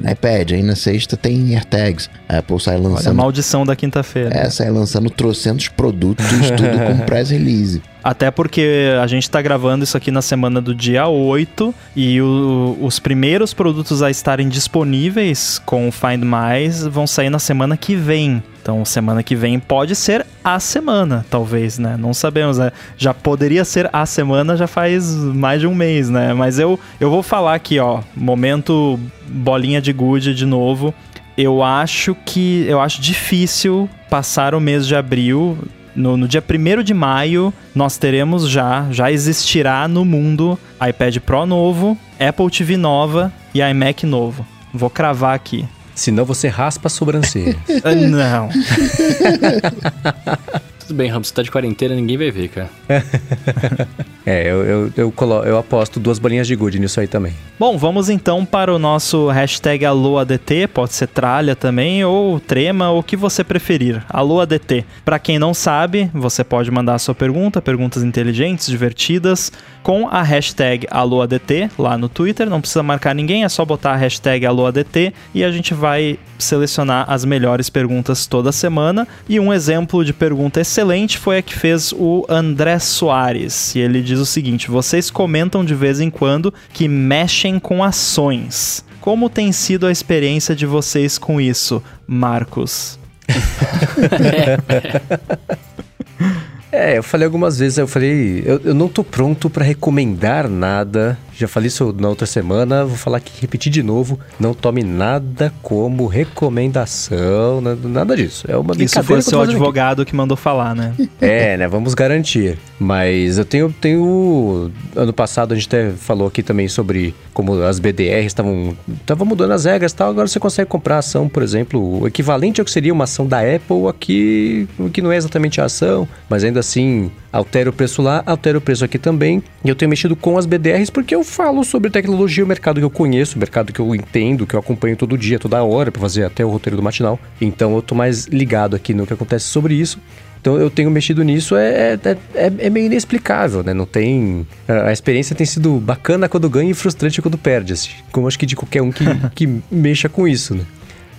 iPad, aí na sexta tem AirTags. A Apple sai lançando. Olha a maldição da quinta-feira. É, sai lançando trocentos produtos, tudo com press release. Até porque a gente está gravando isso aqui na semana do dia 8 e o, os primeiros produtos a estarem disponíveis com o Find Mais vão sair na semana que vem. Então, semana que vem pode ser a semana, talvez, né? Não sabemos, né? Já poderia ser a semana já faz mais de um mês, né? Mas eu, eu vou falar aqui, ó, momento bolinha de gude de novo. Eu acho que eu acho difícil passar o mês de abril no, no, dia 1 de maio, nós teremos já, já existirá no mundo iPad Pro novo, Apple TV nova e iMac novo. Vou cravar aqui. Senão você raspa a sobrancelha. não. tudo bem, Ramos, você tá de quarentena, ninguém vai ver, cara. é, eu, eu, eu, colo, eu aposto duas bolinhas de good nisso aí também. Bom, vamos então para o nosso hashtag AlôADT, pode ser tralha também, ou trema, ou o que você preferir. AlôADT. Para quem não sabe, você pode mandar a sua pergunta, perguntas inteligentes, divertidas, com a hashtag AlôADT lá no Twitter. Não precisa marcar ninguém, é só botar a hashtag AlôADT e a gente vai selecionar as melhores perguntas toda semana. E um exemplo de pergunta excelente foi a que fez o André Soares. E ele diz o seguinte: vocês comentam de vez em quando que mexem com ações. Como tem sido a experiência de vocês com isso, Marcos? é, eu falei algumas vezes, eu falei, eu, eu não tô pronto para recomendar nada já falei isso na outra semana, vou falar aqui, repetir de novo. Não tome nada como recomendação, nada disso. É uma Isso foi seu advogado aqui. que mandou falar, né? É, né? Vamos garantir. Mas eu tenho, tenho. Ano passado a gente até falou aqui também sobre como as BDRs estavam estavam mudando as regras e tal. Agora você consegue comprar ação, por exemplo, o equivalente ao que seria uma ação da Apple aqui, que não é exatamente a ação, mas ainda assim altera o preço lá, altera o preço aqui também. E eu tenho mexido com as BDRs porque eu falo sobre tecnologia, o mercado que eu conheço, o mercado que eu entendo, que eu acompanho todo dia, toda hora, para fazer até o roteiro do matinal. Então eu tô mais ligado aqui no que acontece sobre isso. Então eu tenho mexido nisso, é, é, é, é, meio inexplicável, né? Não tem. A experiência tem sido bacana quando ganha e frustrante quando perde, assim. Como acho que de qualquer um que, que mexa com isso, né?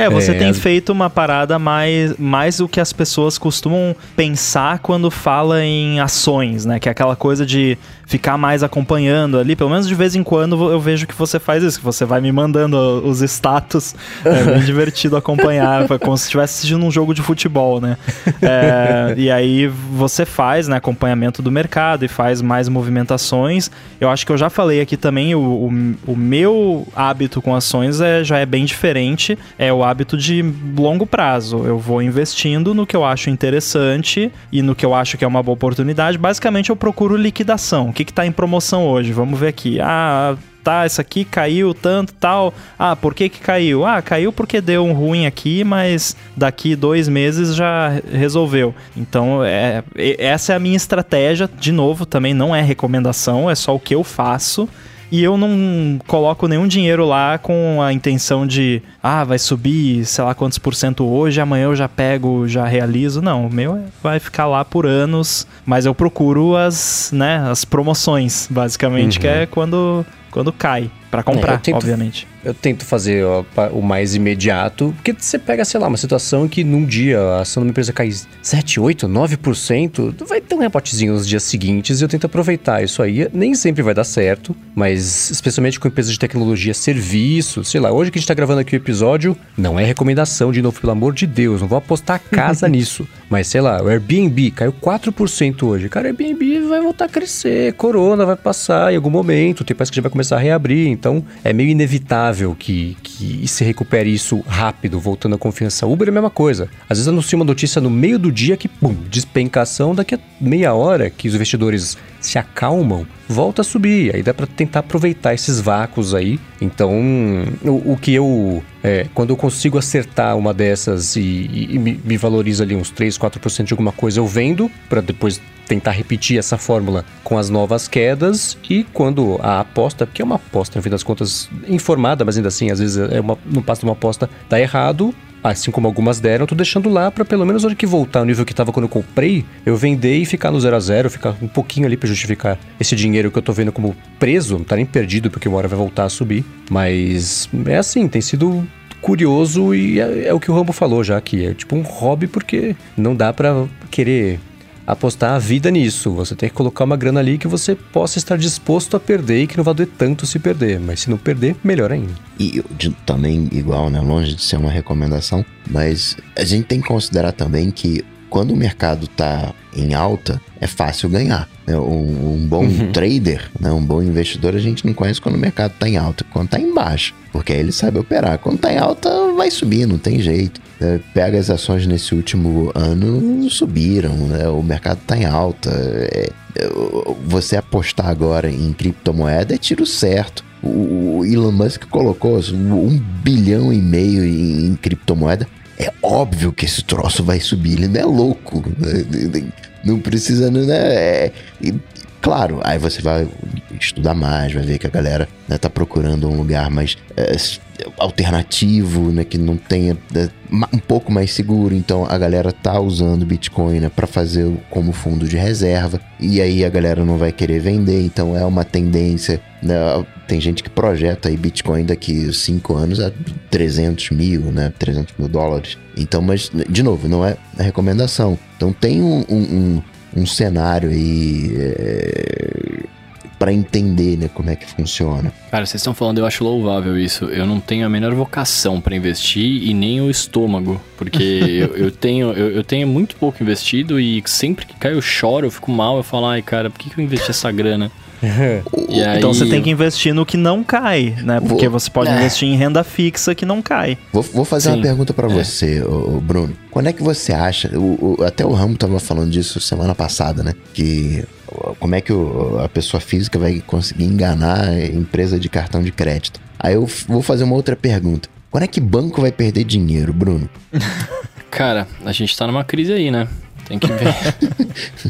É, você é, tem as... feito uma parada mais, mais o que as pessoas costumam pensar quando fala em ações, né? Que é aquela coisa de ficar mais acompanhando ali. Pelo menos de vez em quando eu vejo que você faz isso, que você vai me mandando os status. É bem divertido acompanhar, como se estivesse assistindo um jogo de futebol, né? É, e aí você faz né, acompanhamento do mercado e faz mais movimentações. Eu acho que eu já falei aqui também, o, o, o meu hábito com ações é, já é bem diferente. É o hábito de longo prazo. Eu vou investindo no que eu acho interessante e no que eu acho que é uma boa oportunidade. Basicamente, eu procuro liquidação. O que está em promoção hoje? Vamos ver aqui. Ah, tá, essa aqui caiu tanto, tal. Ah, por que que caiu? Ah, caiu porque deu um ruim aqui, mas daqui dois meses já resolveu. Então, é, essa é a minha estratégia. De novo, também não é recomendação, é só o que eu faço e eu não coloco nenhum dinheiro lá com a intenção de, ah, vai subir, sei lá quantos por cento hoje, amanhã eu já pego, já realizo. Não, o meu é, vai ficar lá por anos, mas eu procuro as, né, as promoções, basicamente, uhum. que é quando, quando cai, para comprar, é, obviamente eu tento fazer ó, o mais imediato, porque você pega, sei lá, uma situação que num dia a ação de uma empresa cai 7, 8, 9%, vai ter um repotezinho nos dias seguintes e eu tento aproveitar isso aí. Nem sempre vai dar certo, mas especialmente com empresas de tecnologia, serviço, sei lá, hoje que a gente tá gravando aqui o episódio, não é recomendação, de novo, pelo amor de Deus, não vou apostar a casa nisso. Mas sei lá, o Airbnb caiu 4% hoje. Cara, o Airbnb vai voltar a crescer, corona vai passar em algum momento, tem parece que já vai começar a reabrir, então é meio inevitável que, que se recupere isso rápido, voltando à confiança. Uber é a mesma coisa. Às vezes anuncia uma notícia no meio do dia que, pum, despencação, daqui a meia hora que os investidores se acalmam, volta a subir. Aí dá para tentar aproveitar esses vácuos aí. Então, o, o que eu. É, quando eu consigo acertar uma dessas e, e, e me, me, valoriza ali uns 3, 4% de alguma coisa, eu vendo para depois tentar repetir essa fórmula com as novas quedas e quando a aposta, que é uma aposta, no fim das contas, informada, mas ainda assim, às vezes é uma, não passa de uma aposta, dá errado, assim como algumas deram, eu tô deixando lá para pelo menos hora que voltar ao nível que tava quando eu comprei, eu vender e ficar no zero a zero, ficar um pouquinho ali para justificar esse dinheiro que eu tô vendo como preso, não tá nem perdido porque uma hora vai voltar a subir, mas é assim, tem sido curioso e é, é o que o Rambo falou já que é tipo um hobby porque não dá para querer apostar a vida nisso. Você tem que colocar uma grana ali que você possa estar disposto a perder e que não vai doer tanto se perder. Mas se não perder, melhor ainda. E também, igual, né? Longe de ser uma recomendação, mas a gente tem que considerar também que quando o mercado está em alta, é fácil ganhar. Né? Um, um bom uhum. trader, né? um bom investidor, a gente não conhece quando o mercado está em alta, quando está em baixa, porque aí ele sabe operar. Quando está em alta, vai subir, não tem jeito. É, pega as ações nesse último ano, subiram, né? o mercado está em alta. É, você apostar agora em criptomoeda é tiro certo. O Elon Musk colocou um bilhão e meio em criptomoeda é óbvio que esse troço vai subir, ele não é louco. Não precisa, né? É, Claro, aí você vai estudar mais, vai ver que a galera né, tá procurando um lugar mais é, alternativo, né, que não tenha é, um pouco mais seguro. Então a galera tá usando Bitcoin né, para fazer como fundo de reserva e aí a galera não vai querer vender. Então é uma tendência. Né, tem gente que projeta aí Bitcoin daqui 5 anos a 300 mil, né, 300 mil dólares. Então, mas de novo, não é recomendação. Então tem um, um, um cenário aí é, para entender né, como é que funciona. Cara, vocês estão falando, eu acho louvável isso. Eu não tenho a menor vocação para investir e nem o estômago, porque eu, eu, tenho eu, eu, tenho muito pouco investido e sempre que cai eu choro, eu fico mal, eu falo, ai cara, por que, que eu investi essa grana? Aí... Então você tem que investir no que não cai, né? Porque vou... você pode é. investir em renda fixa que não cai. Vou, vou fazer Sim. uma pergunta para é. você, Bruno. Quando é que você acha? O, o, até o Ramo tava falando disso semana passada, né? Que como é que o, a pessoa física vai conseguir enganar a empresa de cartão de crédito? Aí eu vou fazer uma outra pergunta. Quando é que banco vai perder dinheiro, Bruno? Cara, a gente tá numa crise aí, né? Tem que ver.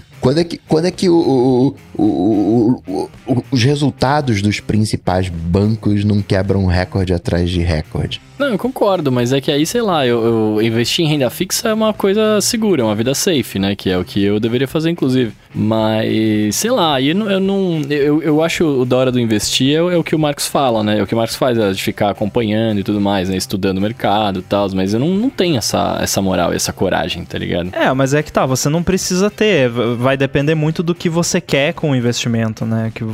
quando é que, quando é que o, o, o, os resultados dos principais bancos não quebram recorde atrás de recorde? Não, eu concordo, mas é que aí, sei lá, eu, eu investir em renda fixa é uma coisa segura, é uma vida safe, né? Que é o que eu deveria fazer, inclusive. Mas, sei lá, eu não. Eu, não, eu, eu acho o da hora do investir é, é, o que o Marcos fala, né? É o que o Marcos faz, é de ficar acompanhando e tudo mais, né? Estudando o mercado e tal, mas eu não, não tenho essa, essa moral, essa coragem, tá ligado? É, mas é que tá, você não precisa ter. Vai depender muito do que você quer com o investimento, né? Que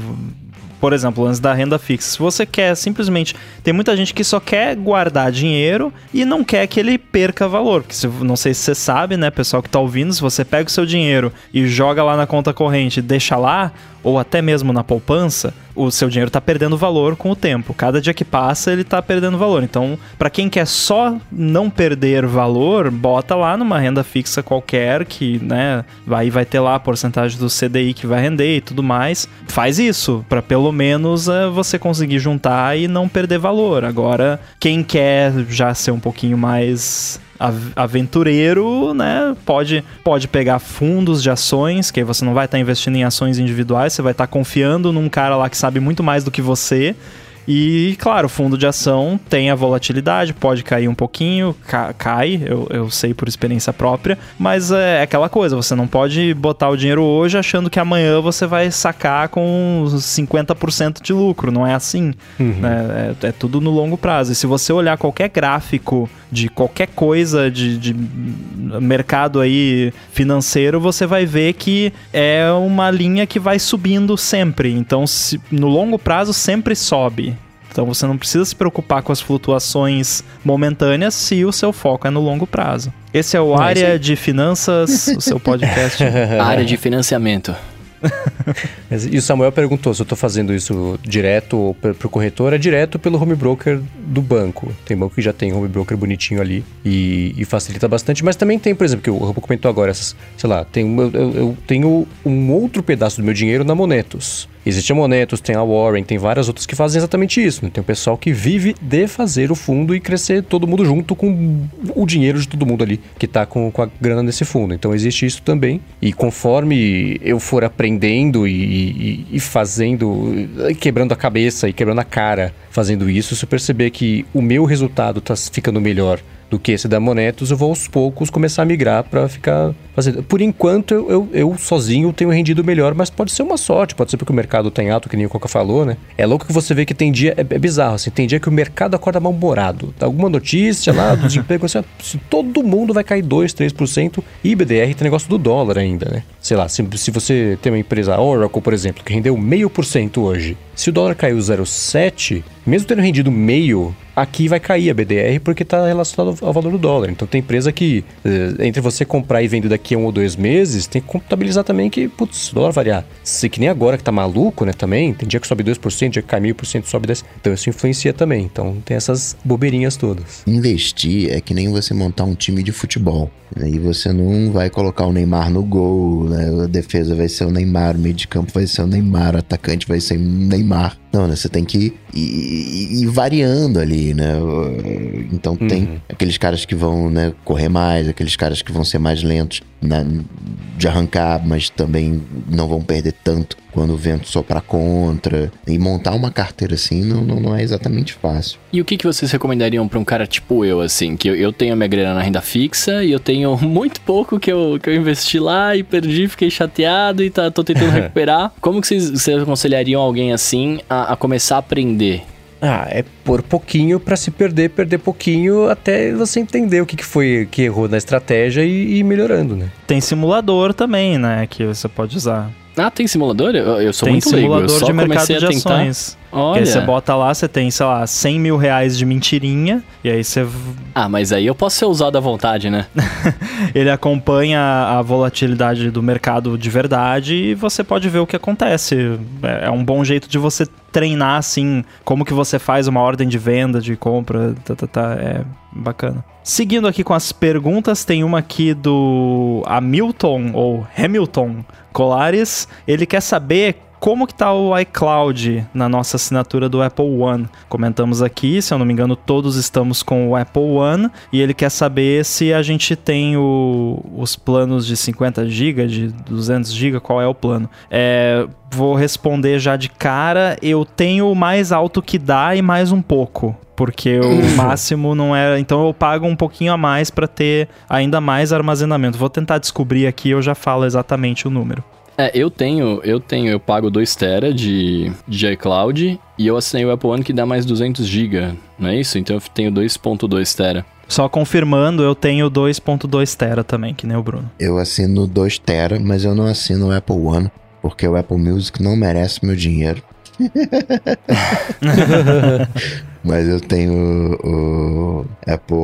por exemplo, antes da renda fixa. Se você quer simplesmente. Tem muita gente que só quer guardar dinheiro e não quer que ele perca valor. Porque se, não sei se você sabe, né, pessoal que tá ouvindo, se você pega o seu dinheiro e joga lá na conta corrente e deixa lá, ou até mesmo na poupança, o seu dinheiro está perdendo valor com o tempo. Cada dia que passa, ele está perdendo valor. Então, para quem quer só não perder valor, bota lá numa renda fixa qualquer que, né, aí vai ter lá a porcentagem do CDI que vai render e tudo mais. Faz isso para pelo menos é, você conseguir juntar e não perder valor. Agora, quem quer já ser um pouquinho mais aventureiro, né, pode, pode pegar fundos de ações, que aí você não vai estar tá investindo em ações individuais, você vai estar tá confiando num cara lá que sabe muito mais do que você e, claro, fundo de ação tem a volatilidade, pode cair um pouquinho, ca cai, eu, eu sei por experiência própria, mas é, é aquela coisa, você não pode botar o dinheiro hoje achando que amanhã você vai sacar com 50% de lucro, não é assim. Uhum. Né? É, é, tudo no longo prazo. E se você olhar qualquer gráfico de qualquer coisa de, de mercado aí financeiro, você vai ver que é uma linha que vai subindo sempre. Então, se, no longo prazo sempre sobe. Então você não precisa se preocupar com as flutuações momentâneas se o seu foco é no longo prazo. Esse é o não, Área de Finanças, o seu podcast. área de Financiamento. e o Samuel perguntou se eu estou fazendo isso direto para o corretor, é direto pelo home broker do banco. Tem banco que já tem home broker bonitinho ali e, e facilita bastante, mas também tem, por exemplo, que o Rambo comentou agora, essas, sei lá, tem, eu, eu tenho um outro pedaço do meu dinheiro na Monetos. Existe a Monetos, tem a Warren, tem várias outras que fazem exatamente isso. Né? Tem o pessoal que vive de fazer o fundo e crescer todo mundo junto com o dinheiro de todo mundo ali que está com, com a grana nesse fundo. Então existe isso também. E conforme eu for aprendendo e, e, e fazendo, quebrando a cabeça e quebrando a cara fazendo isso, se eu perceber que o meu resultado está ficando melhor do que esse da Monetos, eu vou aos poucos começar a migrar para ficar fazendo. Por enquanto, eu, eu, eu, sozinho tenho rendido melhor, mas pode ser uma sorte, pode ser porque o mercado tem tá alto, que nem o Coca falou, né? É louco que você vê que tem dia, é, é bizarro, assim, tem dia que o mercado acorda mal-humorado. Alguma notícia lá do desemprego, assim, todo mundo vai cair 2, 3%, e BDR tem negócio do dólar ainda, né? Sei lá, se, se você tem uma empresa Oracle, por exemplo, que rendeu meio por cento hoje, se o dólar caiu 0,7, mesmo tendo rendido meio, aqui vai cair a BDR porque está relacionado ao valor do dólar. Então tem empresa que, eh, entre você comprar e vender daqui a um ou dois meses, tem que contabilizar também que, putz, o dólar variar. Se que nem agora que tá maluco, né, também, tem dia que sobe 2%, dia que cai 1000%, sobe 10%. Então isso influencia também. Então tem essas bobeirinhas todas. Investir é que nem você montar um time de futebol. Aí você não vai colocar o Neymar no gol, né? A defesa vai ser o Neymar, o meio de campo vai ser o Neymar, o atacante vai ser o Neymar. Não, né? Você tem que ir, ir variando ali, né? Então tem uhum. aqueles caras que vão né, correr mais, aqueles caras que vão ser mais lentos na, de arrancar, mas também não vão perder tanto quando o vento soprar contra. E montar uma carteira assim não, não, não é exatamente fácil. E o que, que vocês recomendariam para um cara tipo eu, assim? Que eu, eu tenho a minha grana na renda fixa e eu tenho muito pouco que eu, que eu investi lá e perdi, fiquei chateado e tá, tô tentando recuperar. Como que vocês, vocês aconselhariam alguém assim a, a começar a aprender? Ah, é por pouquinho para se perder, perder pouquinho até você entender o que, que foi que errou na estratégia e, e ir melhorando, né? Tem simulador também, né, que você pode usar. Ah, tem simulador? Eu, eu sou tem muito leigo. Tem simulador de mercado de ações. Olha. aí você bota lá, você tem, sei lá, 100 mil reais de mentirinha, e aí você... Ah, mas aí eu posso ser usado à vontade, né? Ele acompanha a volatilidade do mercado de verdade e você pode ver o que acontece. É, é um bom jeito de você treinar, assim, como que você faz uma ordem de venda, de compra, tá, tá, tá, é bacana. Seguindo aqui com as perguntas, tem uma aqui do Hamilton, ou Hamilton Colares. Ele quer saber como que tá o iCloud na nossa assinatura do Apple One. Comentamos aqui, se eu não me engano, todos estamos com o Apple One e ele quer saber se a gente tem o, os planos de 50 GB, de 200 GB, qual é o plano. É, vou responder já de cara, eu tenho o mais alto que dá e mais um pouco porque o máximo não é. Então eu pago um pouquinho a mais para ter ainda mais armazenamento. Vou tentar descobrir aqui, eu já falo exatamente o número. É, eu tenho, eu tenho, eu pago 2 TB de, de iCloud e eu assinei o Apple One que dá mais 200 GB, não é isso? Então eu tenho 2.2 TB. Só confirmando, eu tenho 2.2 TB também, que nem o Bruno. Eu assino 2 TB, mas eu não assino o Apple One, porque o Apple Music não merece meu dinheiro. Mas eu tenho o, Apple.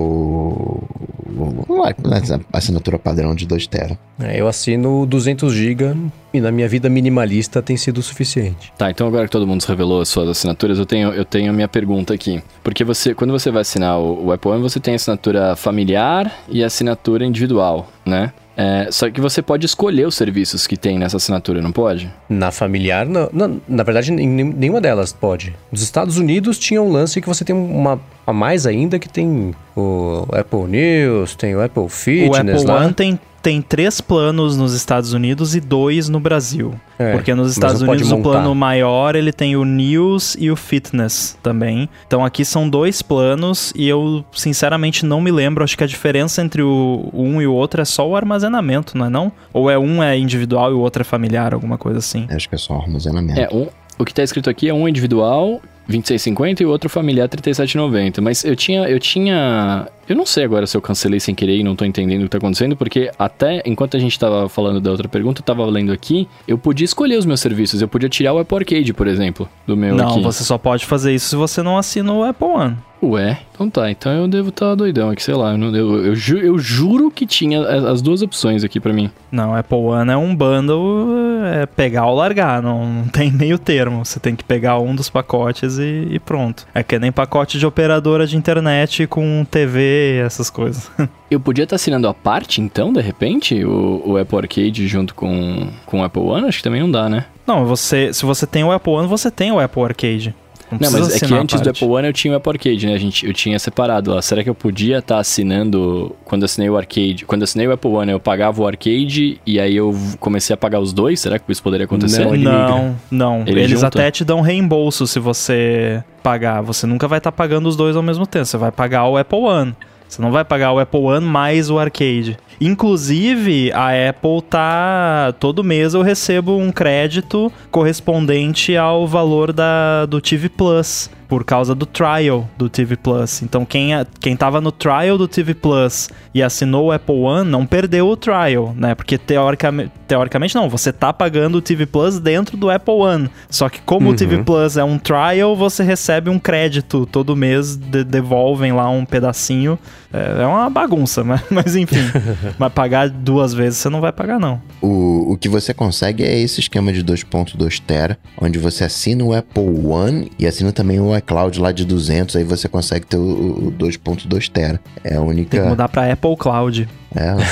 a assinatura padrão de 2 TB. É, eu assino 200 GB e na minha vida minimalista tem sido o suficiente. Tá, então agora que todo mundo se revelou as suas assinaturas, eu tenho, eu tenho a minha pergunta aqui. Porque você, quando você vai assinar o, o Apple One, você tem assinatura familiar e assinatura individual, né? É, só que você pode escolher os serviços que tem nessa assinatura, não pode? Na familiar, não, não, na verdade, nenhuma delas pode. Nos Estados Unidos tinha um lance que você tem uma a mais ainda que tem o Apple News, tem o Apple Fitness. O Apple lá. One tem tem três planos nos Estados Unidos e dois no Brasil. É, porque nos Estados Unidos o plano maior ele tem o News e o Fitness também. Então aqui são dois planos e eu sinceramente não me lembro. Acho que a diferença entre o um e o outro é só o armazenamento, não é não? Ou é um é individual e o outro é familiar, alguma coisa assim? Acho que é só armazenamento. É, um, o que está escrito aqui é um individual 26,50 e o outro familiar 37,90. Mas eu tinha, eu tinha, eu não sei agora se eu cancelei sem querer e não tô entendendo o que tá acontecendo, porque até enquanto a gente tava falando da outra pergunta, eu tava lendo aqui, eu podia escolher os meus serviços, eu podia tirar o Apple Arcade, por exemplo, do meu Não, aqui. você só pode fazer isso se você não assina o Apple One. Ué, então tá. Então eu devo estar tá doidão aqui, sei lá. Eu, não, eu, eu, ju, eu, juro que tinha as duas opções aqui para mim. Não, Apple One é um bundle, é pegar ou largar. Não, não, tem meio termo. Você tem que pegar um dos pacotes e, e, pronto. É que nem pacote de operadora de internet com TV, essas coisas. eu podia estar tá assinando a parte, então, de repente, o, o Apple Arcade junto com, com o Apple One? Acho que também não dá, né? Não, você, se você tem o Apple One, você tem o Apple Arcade. Não, não mas é que antes do Apple One eu tinha o Apple Arcade, né? A gente, eu tinha separado lá. Será que eu podia estar tá assinando quando eu assinei o Arcade? Quando eu assinei o Apple One, eu pagava o Arcade e aí eu comecei a pagar os dois? Será que isso poderia acontecer? Não, não. não. Eles junta? até te dão reembolso se você pagar. Você nunca vai estar tá pagando os dois ao mesmo tempo. Você vai pagar o Apple One. Você não vai pagar o Apple One mais o Arcade. Inclusive, a Apple tá. Todo mês eu recebo um crédito correspondente ao valor da, do TV Plus por causa do trial do TV Plus. Então quem, quem tava no trial do TV Plus e assinou o Apple One não perdeu o trial, né? Porque teoricamente, teoricamente não, você tá pagando o TV Plus dentro do Apple One. Só que como uhum. o TV Plus é um trial, você recebe um crédito todo mês, de, devolvem lá um pedacinho. É, é uma bagunça, mas, mas enfim. mas pagar duas vezes você não vai pagar não. O, o que você consegue é esse esquema de 2.2 tera, onde você assina o Apple One e assina também o iCloud lá de 200, aí você consegue ter o, o 2.2 tera. É a única... Tem que mudar pra Apple Cloud. Ela.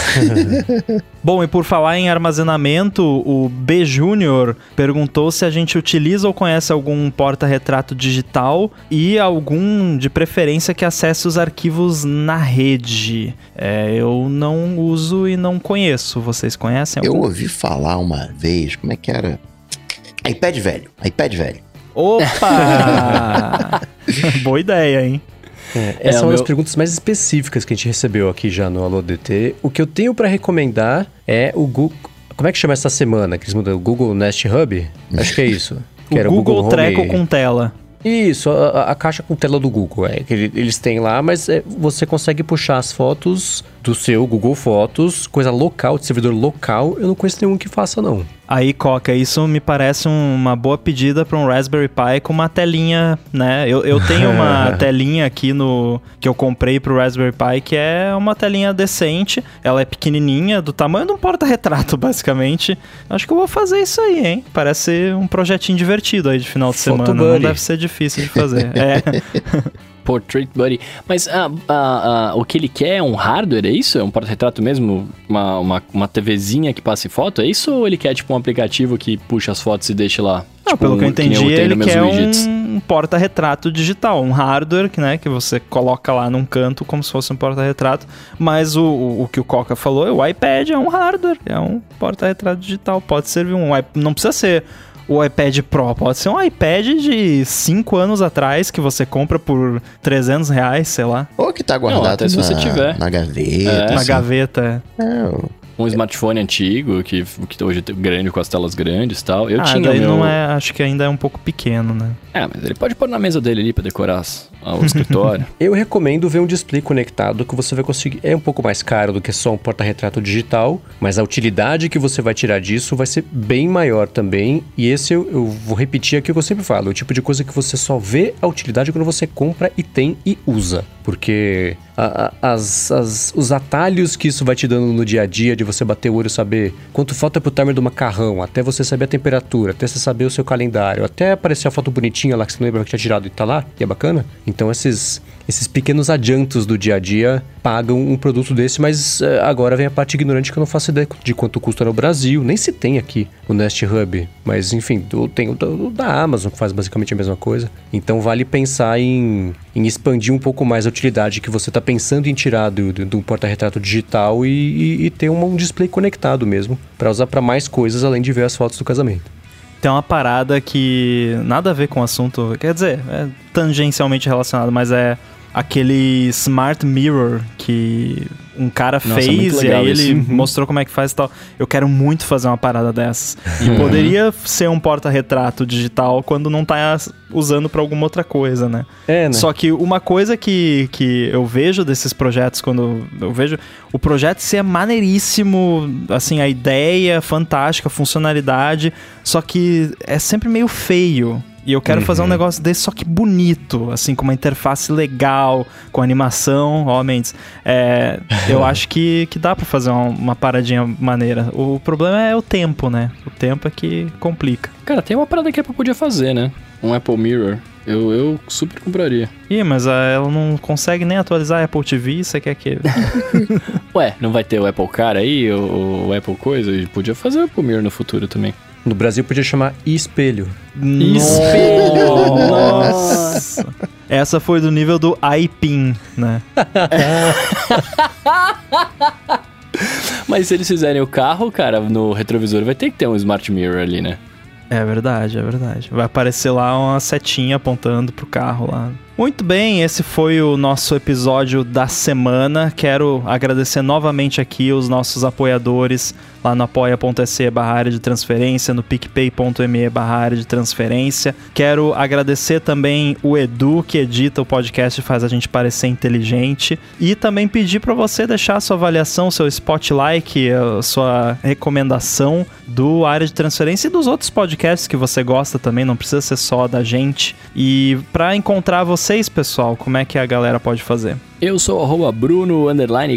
Bom, e por falar em armazenamento, o B Júnior perguntou se a gente utiliza ou conhece algum porta-retrato digital e algum de preferência que acesse os arquivos na rede. É, eu não uso e não conheço. Vocês conhecem? Algum? Eu ouvi falar uma vez, como é que era? iPad velho, iPad velho. Opa! Boa ideia, hein? É, essa é, uma das perguntas mais específicas que a gente recebeu aqui já no Alô DT. O que eu tenho para recomendar é o Google. Como é que chama essa semana que eles mudam? O Google Nest Hub? Acho que é isso. Que o Google, Google Treco com tela. Isso, a, a, caixa com tela do Google. É que eles têm lá, mas é, você consegue puxar as fotos do seu Google Fotos, coisa local, de servidor local. Eu não conheço nenhum que faça, não. Aí, Coca, isso me parece uma boa pedida para um Raspberry Pi com uma telinha, né? Eu, eu tenho uma telinha aqui no que eu comprei pro Raspberry Pi que é uma telinha decente. Ela é pequenininha, do tamanho de um porta-retrato, basicamente. Acho que eu vou fazer isso aí, hein? Parece um projetinho divertido aí de final de semana. Não deve ser difícil de fazer. é. Portrait Buddy. Mas ah, ah, ah, o que ele quer é um hardware, é isso? É um porta-retrato mesmo? Uma, uma, uma TVzinha que passe foto? É isso? Ou ele quer tipo um aplicativo que puxa as fotos e deixa lá? Não, tipo, pelo que eu entendi, que ele quer widgets. um porta-retrato digital, um hardware que, né, que você coloca lá num canto como se fosse um porta-retrato. Mas o, o, o, que o Coca falou, o iPad é um hardware, é um porta-retrato digital. Pode servir um. Não precisa ser o iPad Pro. Pode ser um iPad de 5 anos atrás que você compra por 300 reais, sei lá. Ou que tá guardado Não, até se você tiver. na gaveta. É. Na assim. gaveta. É, um smartphone antigo, que, que hoje é grande, com as telas grandes e tal. Eu ah, tinha daí meu... não é, acho que ainda é um pouco pequeno, né? É, mas ele pode pôr na mesa dele ali pra decorar o escritório. Eu recomendo ver um display conectado que você vai conseguir. É um pouco mais caro do que só um porta-retrato digital, mas a utilidade que você vai tirar disso vai ser bem maior também. E esse eu, eu vou repetir aqui o que eu sempre falo: o tipo de coisa que você só vê a utilidade quando você compra e tem e usa. Porque a, a, as, as, os atalhos que isso vai te dando no dia a dia, de você bater o olho e saber quanto falta pro timer do macarrão, até você saber a temperatura, até você saber o seu calendário, até aparecer a foto bonitinha lá que você não lembra que tinha tirado e tá lá, que é bacana. Então esses, esses pequenos adiantos do dia a dia pagam um produto desse, mas uh, agora vem a parte ignorante que eu não faço ideia de quanto custa no Brasil, nem se tem aqui o Nest Hub, mas enfim, tem o da Amazon que faz basicamente a mesma coisa. Então vale pensar em, em expandir um pouco mais a utilidade que você está pensando em tirar do, do, do porta-retrato digital e, e, e, ter um, um display conectado mesmo, para usar para mais coisas além de ver as fotos do casamento tem uma parada que nada a ver com o assunto, quer dizer, é tangencialmente relacionado, mas é aquele Smart Mirror que um cara Nossa, fez e aí ele uhum. mostrou como é que faz e tal. Eu quero muito fazer uma parada dessas. E uhum. poderia ser um porta-retrato digital quando não tá usando para alguma outra coisa, né? É, né? Só que uma coisa que, que eu vejo desses projetos, quando eu vejo o projeto ser maneiríssimo, assim, a ideia fantástica, a funcionalidade, só que é sempre meio feio. E eu quero uhum. fazer um uhum. negócio desse, só que bonito, assim, com uma interface legal, com animação, ó, Mendes. É, eu acho que, que dá para fazer uma, uma, paradinha maneira. O problema é o tempo, né? O tempo é que complica. Cara, tem uma parada que a Apple podia fazer, né? Um Apple Mirror. Eu, eu super compraria. Ih, mas ela não consegue nem atualizar a Apple TV, você quer que... Ué, não vai ter o Apple Car aí, o, o Apple Coisa? Podia fazer o Apple Mirror no futuro também. No Brasil podia chamar espelho. Espelho! Nossa! Essa foi do nível do iPin, né? Mas se eles fizerem o carro, cara, no retrovisor vai ter que ter um Smart Mirror ali, né? É verdade, é verdade. Vai aparecer lá uma setinha apontando pro carro lá. Muito bem, esse foi o nosso episódio da semana. Quero agradecer novamente aqui os nossos apoiadores lá no apoia.se barra área de transferência, no picpay.me barra área de transferência. Quero agradecer também o Edu, que edita o podcast e faz a gente parecer inteligente. E também pedir para você deixar a sua avaliação, seu spotlight, a sua recomendação do área de transferência e dos outros podcasts que você gosta também, não precisa ser só da gente. E para encontrar vocês, pessoal, como é que a galera pode fazer? Eu sou arroba Bruno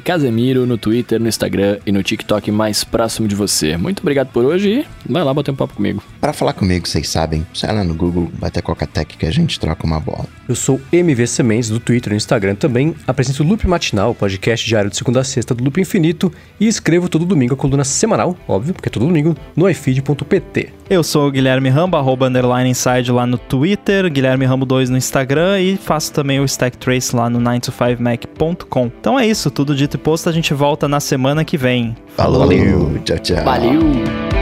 Casemiro no Twitter, no Instagram e no TikTok mais próximo de você. Muito obrigado por hoje e vai lá bater um papo comigo. Para falar comigo, vocês sabem, sai lá no Google, bater Coca-Tech que a gente troca uma bola. Eu sou MV Sementes do Twitter e Instagram também. Apresento o Loop Matinal, podcast diário de segunda a sexta do Loop Infinito e escrevo todo domingo a coluna semanal, óbvio, porque é todo domingo, no ifeed.pt. Eu sou o Guilherme Rambo, arroba underline inside lá no Twitter, Guilherme Rambo 2 no Instagram e faço também o Stack Trace lá no 9to5mac.com. Então é isso, tudo dito e posto, a gente volta na semana que vem. Falou, Valeu. tchau, tchau. Valeu.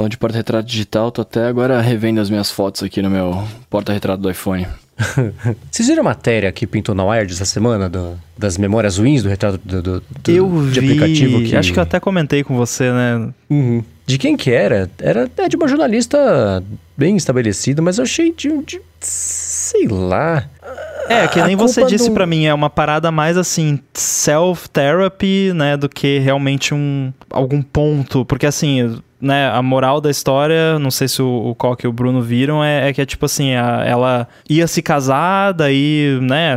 Falando de porta-retrato digital, tô até agora revendo as minhas fotos aqui no meu porta-retrato do iPhone. Vocês viram a matéria que pintou na Wired essa semana do, das memórias ruins do retrato do, do, do eu de vi, aplicativo? Que... Acho que eu até comentei com você, né? Uhum. De quem que era? Era é de uma jornalista bem estabelecida, mas eu achei de, de sei lá. É, que nem você disse do... para mim, é uma parada mais assim, self-therapy, né, do que realmente um algum ponto, porque assim, né, a moral da história, não sei se o, o Coque e o Bruno viram, é, é que é tipo assim, a, ela ia se casar, daí, né,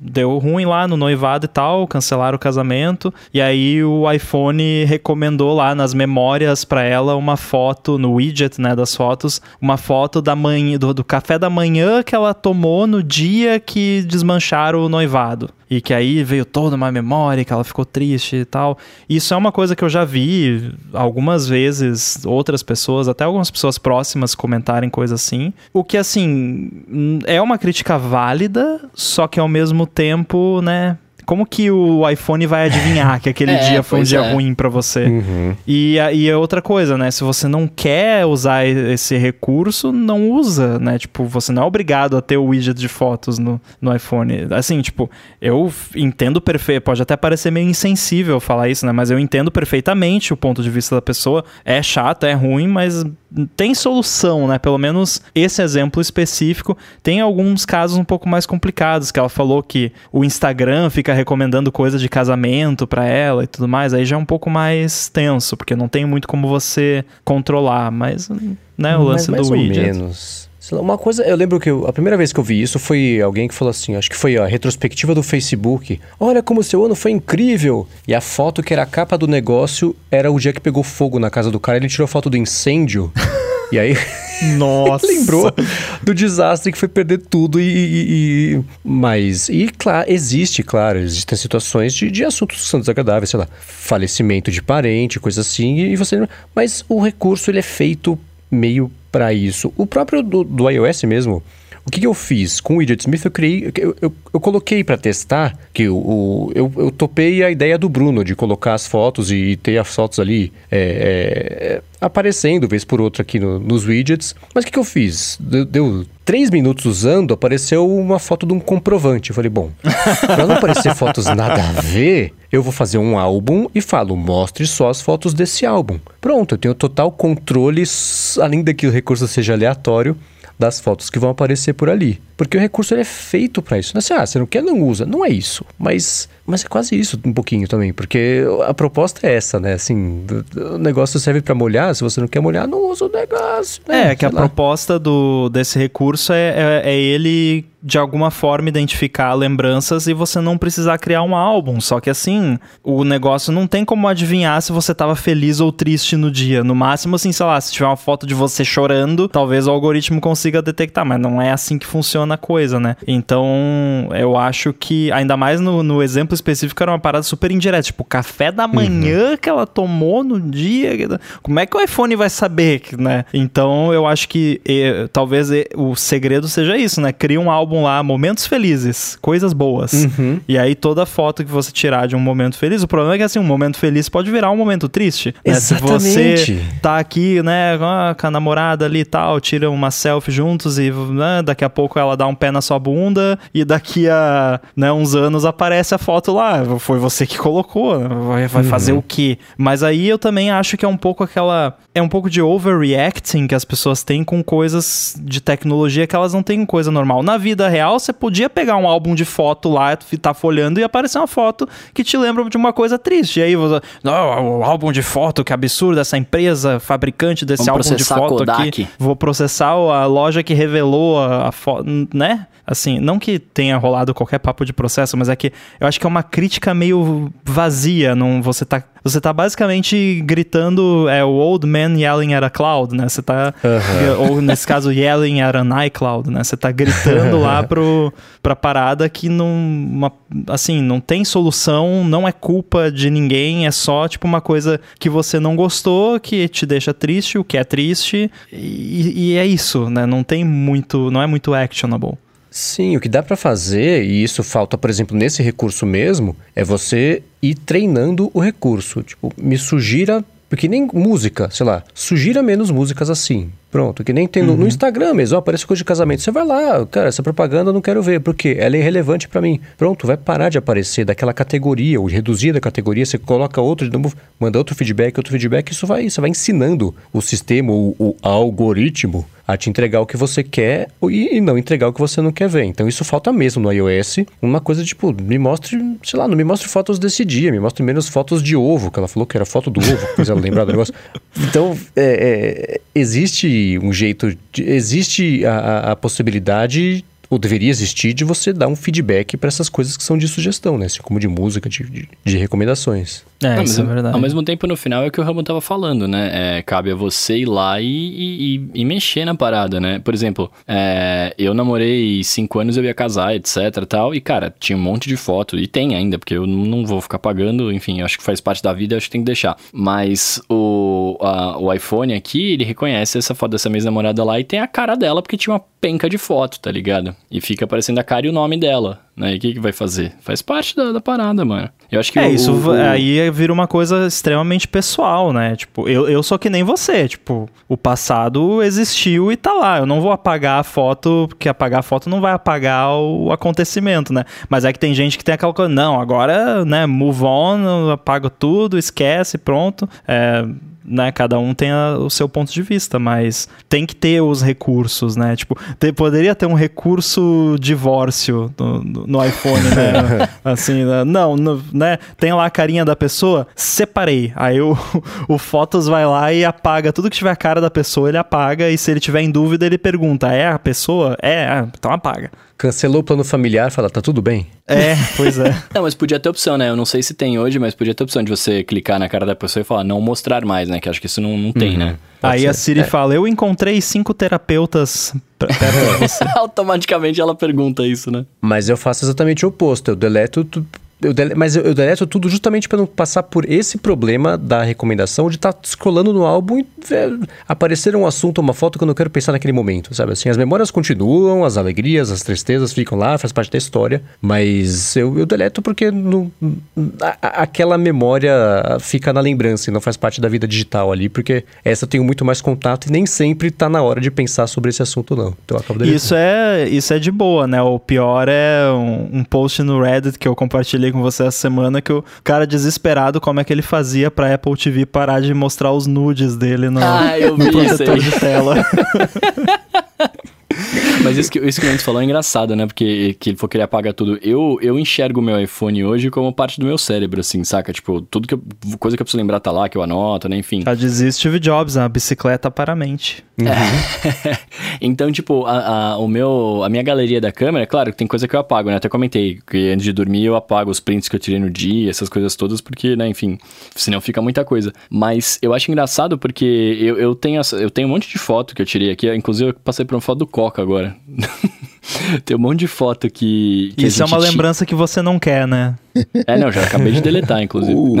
deu ruim lá no noivado e tal, cancelaram o casamento, e aí o iPhone recomendou lá nas memórias para ela uma foto, no widget, né, das fotos, uma foto da manhã, do, do café da manhã que ela tomou no dia que desmancharam o noivado. E que aí veio toda uma memória, que ela ficou triste e tal. Isso é uma coisa que eu já vi algumas vezes outras pessoas, até algumas pessoas próximas comentarem coisas assim. O que, assim, é uma crítica válida, só que ao mesmo tempo, né, como que o iPhone vai adivinhar que aquele é, dia foi um dia é. ruim para você? Uhum. E, e é outra coisa, né? Se você não quer usar esse recurso, não usa, né? Tipo, você não é obrigado a ter o widget de fotos no, no iPhone. Assim, tipo, eu entendo perfeito, pode até parecer meio insensível falar isso, né? Mas eu entendo perfeitamente o ponto de vista da pessoa. É chato, é ruim, mas tem solução, né? Pelo menos esse exemplo específico. Tem alguns casos um pouco mais complicados, que ela falou que o Instagram fica recomendando coisa de casamento para ela e tudo mais. Aí já é um pouco mais tenso, porque não tem muito como você controlar, mas né, o lance mas mais do widget. Ou menos. Uma coisa, eu lembro que eu, a primeira vez que eu vi isso foi alguém que falou assim, acho que foi a retrospectiva do Facebook. Olha como seu ano foi incrível! E a foto que era a capa do negócio era o dia que pegou fogo na casa do cara, ele tirou foto do incêndio. e aí Nossa. lembrou do desastre que foi perder tudo e, e, e... mas e claro, existe, claro, existem situações de, de assuntos que são desagradáveis, sei lá, falecimento de parente, coisa assim, e você mas o recurso ele é feito meio para isso. O próprio do, do iOS mesmo, o que, que, eu fiz? Com o Widget Smith eu criei. Eu, eu, eu coloquei para testar que o, o, eu, eu topei a ideia do Bruno de colocar as fotos e ter as fotos ali é, é, aparecendo vez por outra aqui no, nos widgets. Mas o que, que eu fiz? Deu, deu três minutos usando, apareceu uma foto de um comprovante. Eu falei, bom, para não aparecer fotos nada a ver, eu vou fazer um álbum e falo, mostre só as fotos desse álbum. Pronto, eu tenho total controle, além daqui o recurso seja aleatório, das fotos que vão aparecer por ali. Porque o recurso é feito para isso. Não é assim, ah, você não quer, não usa. Não é isso. Mas, mas é quase isso um pouquinho também. Porque a proposta é essa, né? Assim, o negócio serve para molhar. Se você não quer molhar, não usa o negócio. Né? É, que a lá. proposta do, desse recurso é, é, é ele de alguma forma identificar lembranças e você não precisar criar um álbum. Só que assim, o negócio não tem como adivinhar se você estava feliz ou triste no dia. No máximo, assim, sei lá, se tiver uma foto de você chorando, talvez o algoritmo consiga detectar, mas não é assim que funciona a coisa, né? Então, eu acho que, ainda mais no, no exemplo específico, era uma parada super indireta. Tipo, café da manhã uhum. que ela tomou no dia. Como é que o iPhone vai saber, né? Então, eu acho que e, talvez e, o segredo seja isso, né? Cria um álbum lá, momentos felizes, coisas boas. Uhum. E aí, toda foto que você tirar de um momento feliz, o problema é que, assim, um momento feliz pode virar um momento triste. Né? Exatamente. Se você tá aqui, né, com a namorada ali e tal, tira uma selfie juntos e né, daqui a pouco ela ela dá um pé na sua bunda e daqui a né, uns anos aparece a foto lá. Foi você que colocou, né? vai, vai uhum. fazer o quê? Mas aí eu também acho que é um pouco aquela. É um pouco de overreacting que as pessoas têm com coisas de tecnologia que elas não têm coisa normal. Na vida real, você podia pegar um álbum de foto lá, tá folhando e aparecer uma foto que te lembra de uma coisa triste. E aí você. Não, o álbum de foto, que absurdo, essa empresa fabricante desse Vamos álbum de foto aqui. Vou processar a loja que revelou a, a foto, né? Assim, não que tenha rolado qualquer papo de processo, mas é que eu acho que é uma crítica meio vazia. Não, você tá você tá basicamente gritando é o old man yelling at a cloud, né? Você tá uhum. ou nesse caso yelling at an iCloud, né? Você tá gritando lá pro pra parada que não uma, assim, não tem solução, não é culpa de ninguém, é só tipo uma coisa que você não gostou, que te deixa triste, o que é triste, e, e é isso, né? Não tem muito, não é muito actionable. Sim, o que dá para fazer, e isso falta, por exemplo, nesse recurso mesmo, é você ir treinando o recurso. Tipo, me sugira, porque nem música, sei lá, sugira menos músicas assim. Pronto, que nem tem no, uhum. no Instagram mesmo, ó, aparece coisa de casamento. Você vai lá, cara, essa propaganda eu não quero ver, porque ela é irrelevante para mim. Pronto, vai parar de aparecer daquela categoria, ou reduzir da categoria, você coloca outro, de novo, manda outro feedback, outro feedback, isso vai, você vai ensinando o sistema, o, o algoritmo a te entregar o que você quer e, e, não entregar o que você não quer ver. Então isso falta mesmo no iOS. Uma coisa tipo, me mostre, sei lá, não me mostre fotos desse dia, me mostre menos fotos de ovo, que ela falou que era foto do ovo, pois ela lembrar do negócio. Então, é, é, existe um jeito, de, existe a, a possibilidade ou deveria existir de você dar um feedback para essas coisas que são de sugestão, né? Assim como de música, de, de, de recomendações. É, Não, isso é verdade. Ao mesmo tempo, no final, é o que o Ramon tava falando, né? É, cabe a você ir lá e, e, e, mexer na parada, né? Por exemplo, é, eu namorei cinco anos, eu ia casar, etc tal, e, cara, tinha um monte de foto, e tem ainda, porque eu não vou ficar pagando, enfim, acho que faz parte da vida, acho que tem que deixar. Mas o, a, o iPhone aqui, ele reconhece essa foto dessa mesma namorada lá e tem a cara dela, porque tinha uma penca de foto, tá ligado? E fica aparecendo a cara e o nome dela. Né? E o que, que vai fazer? Faz parte da, da parada, mano. Eu acho que É, o, isso o, aí vira uma coisa extremamente pessoal, né? Tipo, eu, eu sou que nem você. Tipo, o passado existiu e tá lá. Eu não vou apagar a foto, porque apagar a foto não vai apagar o acontecimento, né? Mas é que tem gente que tem aquela coisa, não, agora, né, move on, apago tudo, esquece, pronto. É né, cada um tem a, o seu ponto de vista, mas tem que ter os recursos, né? Tipo, ter, poderia ter um recurso divórcio no, no iPhone, né? assim, né? não, no, né? Tem lá a carinha da pessoa, separei. Aí o, o Fotos vai lá e apaga tudo que tiver a cara da pessoa, ele apaga, e se ele tiver em dúvida, ele pergunta: é a pessoa? É, ah, então apaga. Cancelou o plano familiar, fala, tá tudo bem? É, pois é. não, mas podia ter opção, né? Eu não sei se tem hoje, mas podia ter opção de você clicar na cara da pessoa e falar, não mostrar mais, né? Que acho que isso não, não tem, uhum. né? Pode Aí ser. a Siri é. fala, eu encontrei cinco terapeutas. Automaticamente ela pergunta isso, né? Mas eu faço exatamente o oposto. Eu deleto eu dele, mas eu, deleto tudo justamente para não passar por esse problema da recomendação de estar tá scrollando no álbum e aparecer um assunto, uma foto que eu não quero pensar naquele momento, sabe? Assim, as memórias continuam, as alegrias, as tristezas ficam lá, faz parte da história, mas eu, eu deleto porque no, a, aquela memória fica na lembrança e não faz parte da vida digital ali, porque essa eu tenho muito mais contato e nem sempre tá na hora de pensar sobre esse assunto, não. Então. Isso é, isso é de boa, né? O pior é um, um post no Reddit que eu compartilhei compartilhei com você essa semana que o cara desesperado como é que ele fazia pra Apple TV parar de mostrar os nudes dele no, ah, no protetor de tela. Mas isso que, isso que o Mendes falou é engraçado, né? Porque que ele for querer apagar tudo. Eu, eu enxergo o meu iPhone hoje como parte do meu cérebro, assim, saca? Tipo, tudo que eu, coisa que eu preciso lembrar tá lá, que eu anoto, né? Enfim. Já dizia Steve Jobs, a bicicleta para a mente. Uhum. É. então, tipo, a, a, o meu, a minha galeria da câmera, claro, tem coisa que eu apago, né? Até comentei que antes de dormir eu apago os prints que eu tirei no dia, essas coisas todas, porque, né, enfim, senão fica muita coisa. Mas eu acho engraçado porque eu, eu, tenho, eu tenho um monte de foto que eu tirei aqui, inclusive eu passei por uma foto do Coca agora. Tem um monte de foto que. que Isso é uma lembrança que você não quer, né? É, não, já acabei de deletar, inclusive. Uh,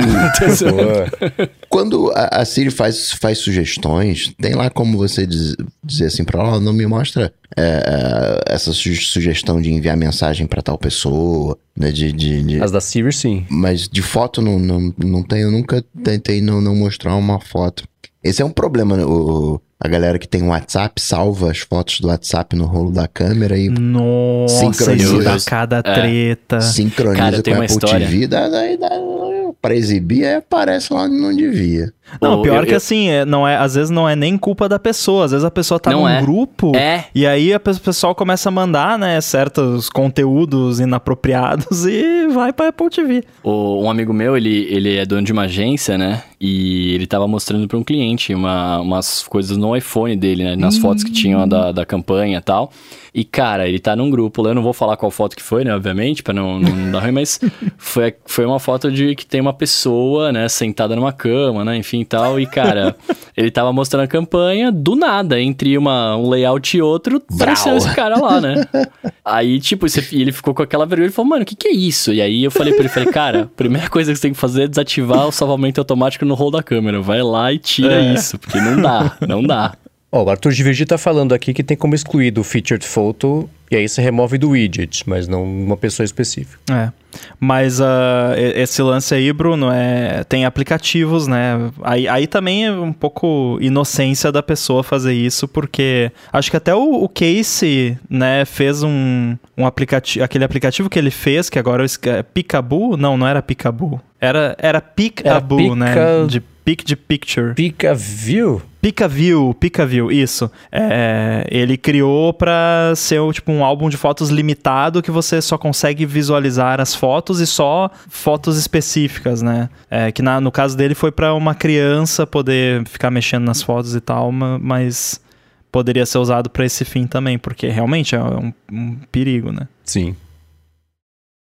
Quando a, a, Siri faz, faz sugestões, tem lá como você diz, dizer assim pra ela, não me mostra é, essa su sugestão de enviar mensagem para tal pessoa, né? De, de, de, As da Siri, sim. Mas de foto não, não, não tem, eu nunca tentei não, não mostrar uma foto. Esse é um problema. Né? O, A galera que tem WhatsApp salva as fotos do WhatsApp no rolo da câmera e Nossa, sincroniza. cada É. treta. sincroniza Cara, com a uma Apple história. TV. Dá, dá, dá, pra exibir, aí aparece lá onde não devia. Não, Ô, pior eu- que eu- assim, é, não é, às vezes não é nem culpa da pessoa, às vezes a pessoa tá Não num é. grupo É. e aí o pessoal começa a mandar, né, certos conteúdos inapropriados e vai pra Apple TV. O- um amigo meu, ele, ele é dono de uma agência, né? E ele tava mostrando pra um cliente uma, umas coisas no iPhone dele, né? Nas fotos que tinham da, da campanha e tal. E, cara, ele tá num grupo lá, eu não vou falar qual foto que foi, né? Obviamente, pra não, não dar ruim, mas foi, foi uma foto de que tem uma pessoa, né? Sentada numa cama, né? Enfim e tal. E, cara, ele tava mostrando a campanha, do nada, entre uma, um layout e outro, apareceu esse cara lá, né? Aí, tipo, e ele ficou com aquela vergonha, ele falou, mano, o que que é isso? E aí eu falei pra ele, falei, cara, a primeira coisa que você tem que fazer é desativar o salvamento automático no roll da câmera. Vai lá e tira É. isso, porque não dá, não dá. Ó, o Arthur de Virgi tá falando aqui que tem como excluir do Featured Photo e aí você remove do widget, mas não uma pessoa específica. É. Mas e- esse lance aí, Bruno, é, tem aplicativos, né? Aí, aí também é um pouco inocência da pessoa fazer isso, porque acho que até o, o Casey, né, fez um, um aplicativo, aquele aplicativo que ele fez, que agora é Picaboo? Não, não era Picaboo. Era, era Picaboo, Pica- né? De Pic de Picture. Pica View? Picaview, Picaview, isso. É, ele criou pra ser tipo um álbum de fotos limitado que você só consegue visualizar as fotos e só fotos específicas, né? É, que na- no caso dele foi pra uma criança poder ficar mexendo nas fotos e tal, ma- mas poderia ser usado pra esse fim também, porque realmente é um, um perigo, né? Sim.